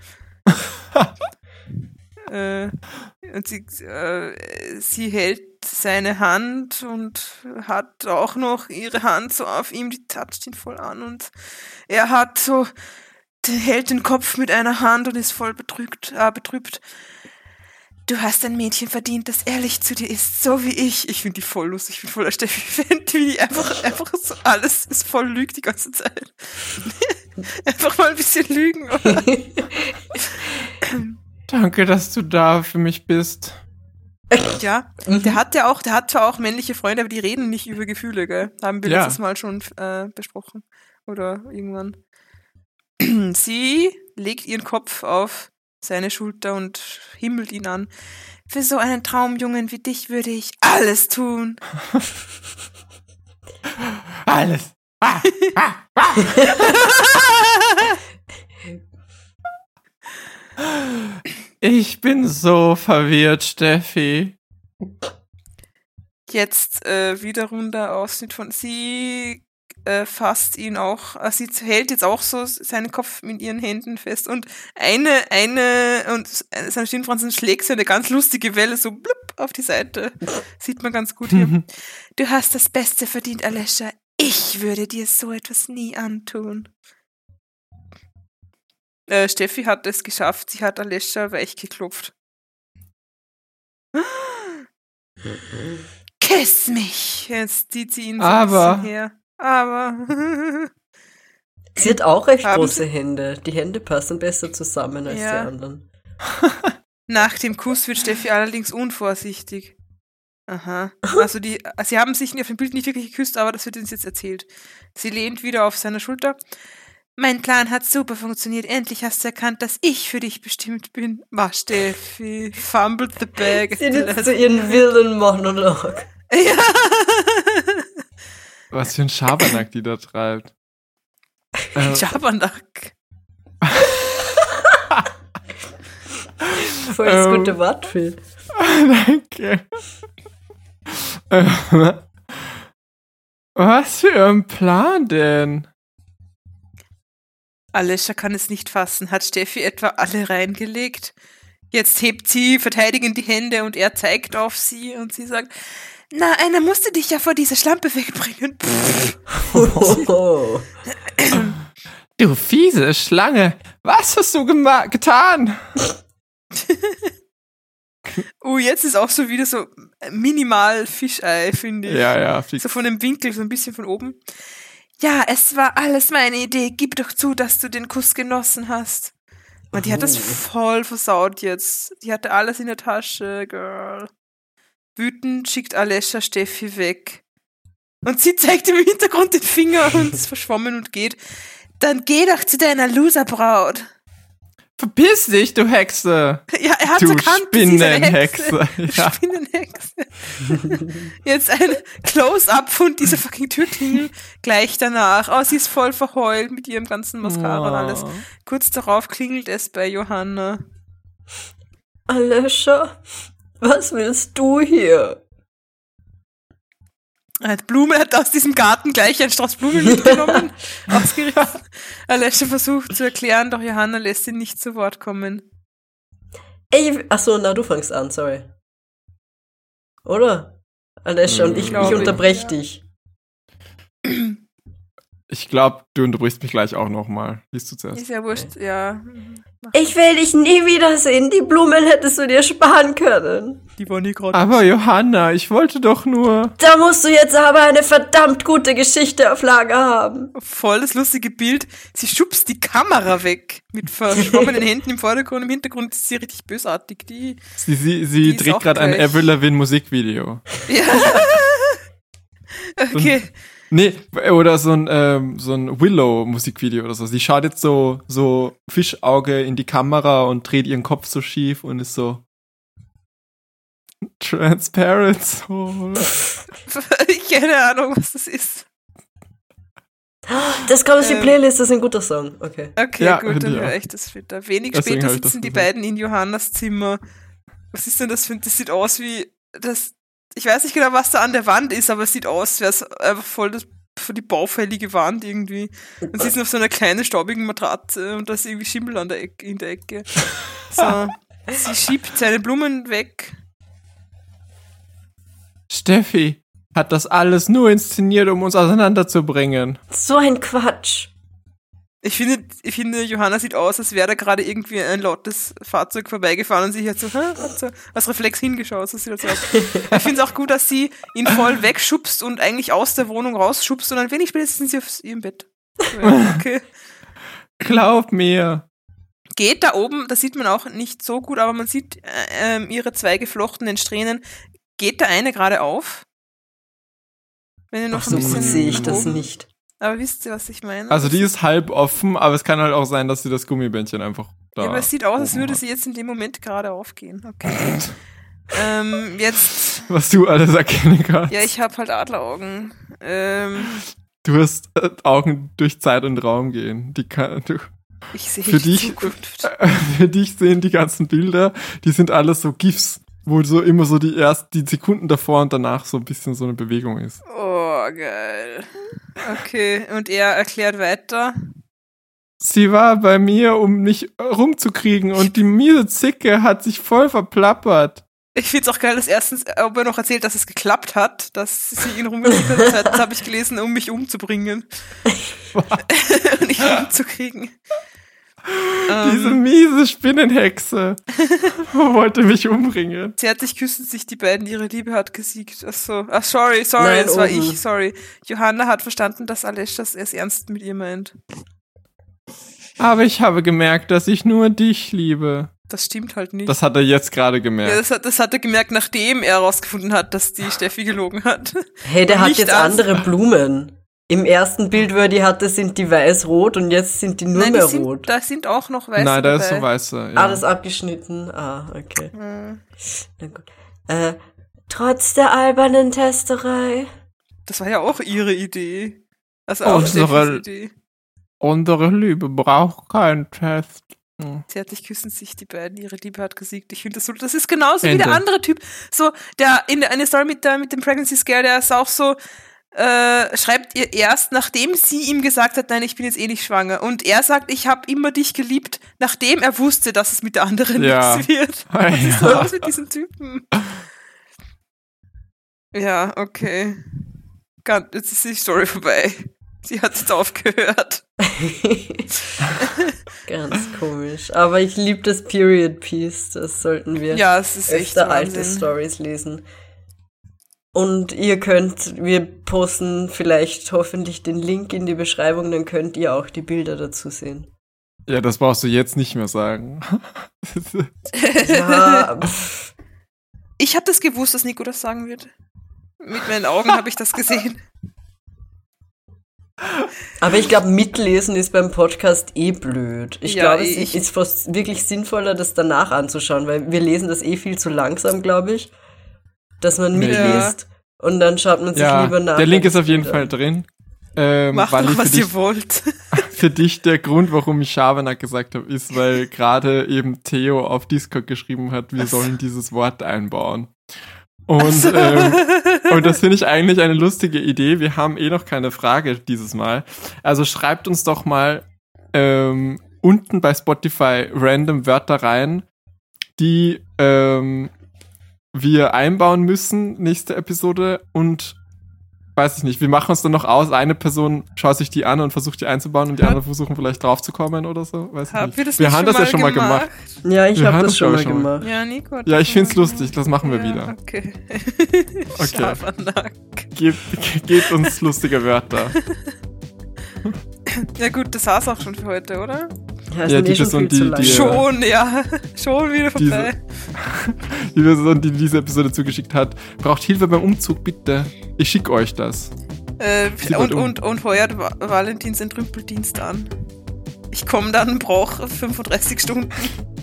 Speaker 4: äh, und sie, äh, sie hält seine Hand und hat auch noch ihre Hand so auf ihm, die toucht ihn voll an und er hat so, der hält den Kopf mit einer Hand und ist voll betrübt, äh, betrübt. Du hast ein Mädchen verdient, das ehrlich zu dir ist, so wie ich. Ich finde die voll lustig, ich bin voller Steffi-Fan, wie die einfach, einfach so alles ist voll lügt die ganze Zeit. einfach mal ein bisschen lügen, oder?
Speaker 3: Danke, dass du da für mich bist.
Speaker 4: Ja, der hat ja auch, der hat zwar auch männliche Freunde, aber die reden nicht über Gefühle, gell? Haben wir
Speaker 3: Ja.
Speaker 4: letztes Mal schon äh, besprochen. Oder irgendwann. Sie legt ihren Kopf auf seine Schulter und himmelt ihn an. Für so einen Traumjungen wie dich würde ich alles tun.
Speaker 3: Alles. Ah, ah, ah. Ich bin so verwirrt, Steffi.
Speaker 4: Jetzt äh, wiederum der Ausschnitt von sie äh, fasst ihn auch, äh, sie hält jetzt auch so seinen Kopf mit ihren Händen fest und eine, eine, und seine Stirnfransen schlägt so eine ganz lustige Welle so blub auf die Seite. Sieht man ganz gut hier. du hast das Beste verdient, Alescha. Ich würde dir so etwas nie antun. Äh, Steffi hat es geschafft, sie hat Alescha weich geklopft. Kiss mich! Jetzt zieht sie ihn so
Speaker 3: Aber-
Speaker 4: ein bisschen her. Aber.
Speaker 2: Sie hat auch recht
Speaker 4: Haben
Speaker 2: große Hände. Die Hände passen besser zusammen als
Speaker 4: Ja.
Speaker 2: die anderen.
Speaker 4: Nach dem Kuss wird Steffi allerdings unvorsichtig. Aha. Also die, sie haben sich auf dem Bild nicht wirklich geküsst, aber das wird uns jetzt erzählt. Sie lehnt wieder auf seiner Schulter. Mein Plan hat super funktioniert. Endlich hast du erkannt, dass ich für dich bestimmt bin. War Steffi. Fumbled the bag.
Speaker 2: Sie jetzt zu ihren wilden Monolog.
Speaker 4: Ja.
Speaker 3: Was für ein Schabernack die da treibt. Äh,
Speaker 4: Schabernack.
Speaker 2: Voll das
Speaker 3: Ähm.
Speaker 2: gute Wortspiel.
Speaker 3: Danke. Äh, Was für ein Plan denn?
Speaker 4: Alessia kann es nicht fassen. Hat Steffi etwa alle reingelegt? Jetzt hebt sie verteidigend die Hände und er zeigt auf sie und sie sagt, na, einer musste dich ja vor dieser Schlampe wegbringen.
Speaker 2: Oh.
Speaker 3: Du fiese Schlange, was hast du getan?
Speaker 4: Uh, jetzt ist auch so wieder so minimal Fischei, finde ich.
Speaker 3: Ja, ja.
Speaker 4: So von dem Winkel, so ein bisschen von oben. Ja, es war alles meine Idee. Gib doch zu, dass du den Kuss genossen hast. Und die hat das
Speaker 2: Oh.
Speaker 4: voll versaut jetzt. Die hatte alles in der Tasche, Girl. Wütend schickt Alessia Steffi weg. Und sie zeigt ihm im Hintergrund den Finger und ist verschwommen und geht. Dann geh doch zu deiner Loserbraut.
Speaker 3: Verpiss dich, du Hexe!
Speaker 4: Ja, er hat
Speaker 3: Du
Speaker 4: erkannt, eine Hexe.
Speaker 3: Spinnenhexe. Ja.
Speaker 4: Spinnenhexe. Jetzt ein Close-up von dieser fucking Türklingel gleich danach. Oh, sie ist voll verheult mit ihrem ganzen Mascara und alles.
Speaker 3: Oh.
Speaker 4: Kurz darauf klingelt es bei Johanna.
Speaker 2: Alessia, was willst du hier?
Speaker 4: Er hat aus diesem Garten gleich einen Strauß Blumen mitgenommen, ausgerissen. Alessia versucht zu erklären, doch Johanna lässt ihn nicht zu Wort kommen.
Speaker 2: Ey, achso, na, du fängst an, sorry. Oder? Alessia, und ich, ich
Speaker 4: ich.
Speaker 2: unterbrech dich.
Speaker 3: Ich glaube, du unterbrichst mich gleich auch nochmal. Liest du zuerst.
Speaker 4: Ist ja wurscht, ja.
Speaker 2: Ich will dich nie wiedersehen. Die Blumen hättest du dir sparen können.
Speaker 4: Die war nie gerade.
Speaker 3: Aber Johanna, ich wollte doch nur.
Speaker 2: Da musst du jetzt aber eine verdammt gute Geschichte auf Lager haben.
Speaker 4: Voll das lustige Bild. Sie schubst die Kamera weg. Mit verschwommenen Händen im Vordergrund. Im Hintergrund ist sie richtig bösartig. Die.
Speaker 3: Sie, sie,
Speaker 4: Die
Speaker 3: sie
Speaker 4: ist
Speaker 3: dreht gerade ein. Avril Lavigne Musikvideo.
Speaker 4: Ja. okay.
Speaker 3: Nee, oder so ein, ähm, so ein Willow-Musikvideo oder so. Sie schaut jetzt so, so Fischauge in die Kamera und dreht ihren Kopf so schief und ist so transparent. So.
Speaker 4: Keine Ahnung, was das ist.
Speaker 2: Das kommt auf die
Speaker 4: Ähm.
Speaker 2: Playlist, das ist ein guter Song. Okay.
Speaker 4: Okay,
Speaker 3: Ja,
Speaker 4: gut, dann
Speaker 3: ich
Speaker 4: höre ich das später. Wenig
Speaker 3: Deswegen
Speaker 4: später sitzen die beiden in Johannas Zimmer. Was ist denn das für ein, das sieht aus wie, das, ich weiß nicht genau, was da an der Wand ist, aber es sieht aus, wäre es einfach voll das, für die baufällige Wand irgendwie. Und sie ist auf so einer kleinen, staubigen Matratze und da ist irgendwie Schimmel an der Ecke, in der Ecke. So. Sie schiebt seine Blumen weg.
Speaker 3: Steffi hat das alles nur inszeniert, um uns auseinanderzubringen.
Speaker 2: So ein Quatsch.
Speaker 4: Ich finde, ich finde, Johanna sieht aus, als wäre da gerade irgendwie ein lautes Fahrzeug vorbeigefahren und sie hat so, hä, hat so als Reflex hingeschaut. So sieht das aus. Ich finde es auch gut, dass sie ihn voll wegschubst und eigentlich aus der Wohnung rausschubst und ein wenig später sind sie auf ihrem Bett. Okay.
Speaker 3: Glaub mir.
Speaker 4: Geht da oben, das sieht man auch nicht so gut, aber man sieht äh, ähm, ihre zwei geflochtenen Strähnen. Geht da eine gerade auf? Wenn ihr noch
Speaker 2: Ach
Speaker 4: ein
Speaker 2: so
Speaker 4: bisschen
Speaker 2: gut sehe ich das nicht.
Speaker 4: Aber wisst ihr, was ich meine?
Speaker 3: Also die ist halb offen, aber es kann halt auch sein, dass sie das Gummibändchen einfach da.
Speaker 4: Ja, aber es sieht aus, als würde
Speaker 3: hat.
Speaker 4: sie jetzt in dem Moment gerade aufgehen. Okay. ähm, jetzt,
Speaker 3: Was du alles erkennen kannst.
Speaker 4: ja, ich habe halt Adleraugen. Ähm,
Speaker 3: Du hast äh, Augen durch Zeit und Raum gehen. Die kann, du,
Speaker 4: ich sehe
Speaker 3: Für
Speaker 4: die
Speaker 3: dich-
Speaker 4: Zukunft.
Speaker 3: für dich sehen die ganzen Bilder, die sind alles so GIFs, wo so immer so die erst die Sekunden davor und danach so ein bisschen so eine Bewegung ist.
Speaker 4: Oh, geil. Okay, und er erklärt weiter.
Speaker 3: Sie war bei mir, um mich rumzukriegen und die miese Zicke hat sich voll verplappert.
Speaker 4: Ich find's auch geil, dass erstens, ob er noch erzählt, dass es geklappt hat, dass sie ihn rumgeschickt hat. Zweitens habe ich gelesen, um mich umzubringen. und nicht umzukriegen.
Speaker 3: Diese
Speaker 4: Ähm,
Speaker 3: miese Spinnenhexe wollte mich umbringen.
Speaker 4: Zärtlich küssen sich die beiden, ihre Liebe hat gesiegt. Ach so. Ach, sorry, sorry,
Speaker 2: Nein,
Speaker 4: es war
Speaker 2: oben.
Speaker 4: ich, sorry. Johanna hat verstanden, dass Aleschas es ernst mit ihr meint.
Speaker 3: Aber ich habe gemerkt, dass ich nur dich liebe.
Speaker 4: Das stimmt halt nicht.
Speaker 3: Das hat er jetzt gerade
Speaker 4: ja,
Speaker 3: gemerkt.
Speaker 4: das, hat, das hat er gemerkt, nachdem er herausgefunden hat, dass die Steffi gelogen hat.
Speaker 2: Hey, der hat jetzt
Speaker 4: als-
Speaker 2: andere Blumen. Im ersten Bild, wo er die hatte, sind die weiß-rot und jetzt sind die nur
Speaker 4: Nein, die
Speaker 2: mehr
Speaker 4: sind,
Speaker 2: rot.
Speaker 4: da sind auch noch weiße
Speaker 3: Nein, da ist so
Speaker 4: dabei.
Speaker 3: weißer. Ja.
Speaker 2: Ah, das ist abgeschnitten. Ah, okay.
Speaker 4: Hm.
Speaker 2: Na gut. Äh, trotz der albernen Testerei.
Speaker 4: Das war ja auch ihre Idee. Also auch
Speaker 3: unsere-
Speaker 4: Idee.
Speaker 3: Unsere Liebe braucht keinen Test. Hm.
Speaker 4: Zärtlich küssen sich die beiden, ihre Liebe hat gesiegt. Ich finde das so, das ist genauso wie
Speaker 3: Ende.
Speaker 4: der andere Typ. So, der in der eine Story mit, der, mit dem Pregnancy Scare, der ist auch so, äh, schreibt ihr erst, nachdem sie ihm gesagt hat, nein, ich bin jetzt eh nicht schwanger. Und er sagt, ich habe immer dich geliebt, nachdem er wusste, dass es mit der anderen
Speaker 3: Ja.
Speaker 4: nichts wird. Was ist
Speaker 3: Ja.
Speaker 4: los mit diesem Typen? Ja, okay. Ganz, jetzt ist die Story vorbei. Sie hat jetzt aufgehört.
Speaker 2: Ganz komisch. Aber ich liebe das Period Piece. Das sollten wir
Speaker 4: Ja, es ist echt
Speaker 2: öfter alte. Stories lesen. Und ihr könnt, wir posten vielleicht hoffentlich den Link in die Beschreibung, dann könnt ihr auch die Bilder dazu sehen.
Speaker 3: ja, das brauchst du jetzt nicht mehr sagen.
Speaker 2: Ja, pff,
Speaker 4: Ich habe das gewusst, dass Nico das sagen wird. Mit meinen Augen habe ich das gesehen.
Speaker 2: aber ich glaube, mitlesen ist beim Podcast eh blöd. Ich
Speaker 4: Ja,
Speaker 2: glaube, es
Speaker 4: ich-
Speaker 2: ist fast wirklich sinnvoller, das danach anzuschauen, weil wir lesen das eh viel zu langsam, glaube ich, dass man mitliest und dann schaut man sich
Speaker 3: ja,
Speaker 2: lieber nach.
Speaker 3: der Link ist auf jeden. Fall drin. Ähm,
Speaker 4: Macht doch, was
Speaker 3: dich,
Speaker 4: ihr wollt.
Speaker 3: für dich der Grund, warum ich Schabernack gesagt habe, ist, weil gerade eben Theo auf Discord geschrieben hat, wir sollen dieses Wort einbauen. Und, ähm, und das finde ich eigentlich eine lustige Idee. Wir haben eh noch keine Frage dieses Mal. Also schreibt uns doch mal ähm, unten bei Spotify random Wörter rein, die ähm, wir einbauen müssen, nächste Episode. Und weiß ich nicht, wir machen uns dann noch aus, eine Person schaut sich die an und versucht die einzubauen und die
Speaker 4: Hab-
Speaker 3: anderen versuchen vielleicht draufzukommen oder so. Weiß ich
Speaker 4: Habt
Speaker 3: nicht.
Speaker 4: ihr das
Speaker 3: wir haben das ja schon mal gemacht.
Speaker 2: Ja, ich
Speaker 3: Wir
Speaker 2: habe das
Speaker 3: das,
Speaker 2: schon mal
Speaker 3: mal.
Speaker 2: gemacht.
Speaker 4: Ja, Nico.
Speaker 3: Ja, ich find's lustig, das machen wir
Speaker 4: ja,
Speaker 3: wieder.
Speaker 4: Okay.
Speaker 3: Okay. Gebt, gebt uns lustige Wörter.
Speaker 4: Ja gut, das war's auch schon für heute, oder?
Speaker 2: Ja,
Speaker 3: Ja, die
Speaker 2: eh schon
Speaker 3: Person,
Speaker 2: viel
Speaker 3: die- die- Ja.
Speaker 4: Schon, ja. Schon wieder
Speaker 3: Diese-
Speaker 4: vorbei.
Speaker 3: Die Person, die diese Episode zugeschickt hat, braucht Hilfe beim Umzug, bitte. Ich schicke euch das.
Speaker 4: Äh,
Speaker 3: Sie
Speaker 4: und,
Speaker 3: um.
Speaker 4: und, und heuert Va- Valentins Entrümpeldienst an. Ich komme dann, brauche 35 Stunden.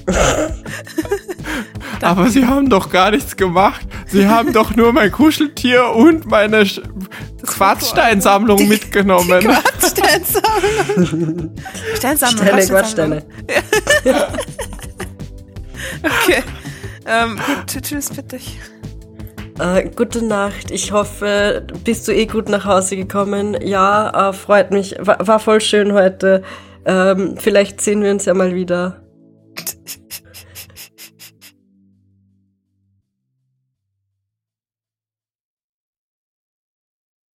Speaker 3: Aber sie haben doch gar nichts gemacht. Sie haben doch nur mein Kuscheltier und meine Sch- Quarzsteinsammlung
Speaker 4: Die-
Speaker 3: mitgenommen.
Speaker 4: Steinsammlung. Steinsammlung.
Speaker 2: Stelle. Quatschstelle.
Speaker 4: Okay. Ähm, gut, tschüss, bitte.
Speaker 2: Äh, gute Nacht. Ich hoffe, bist du eh gut nach Hause gekommen. Ja, äh, freut mich. War, war voll schön heute. Ähm, vielleicht sehen wir uns ja mal wieder.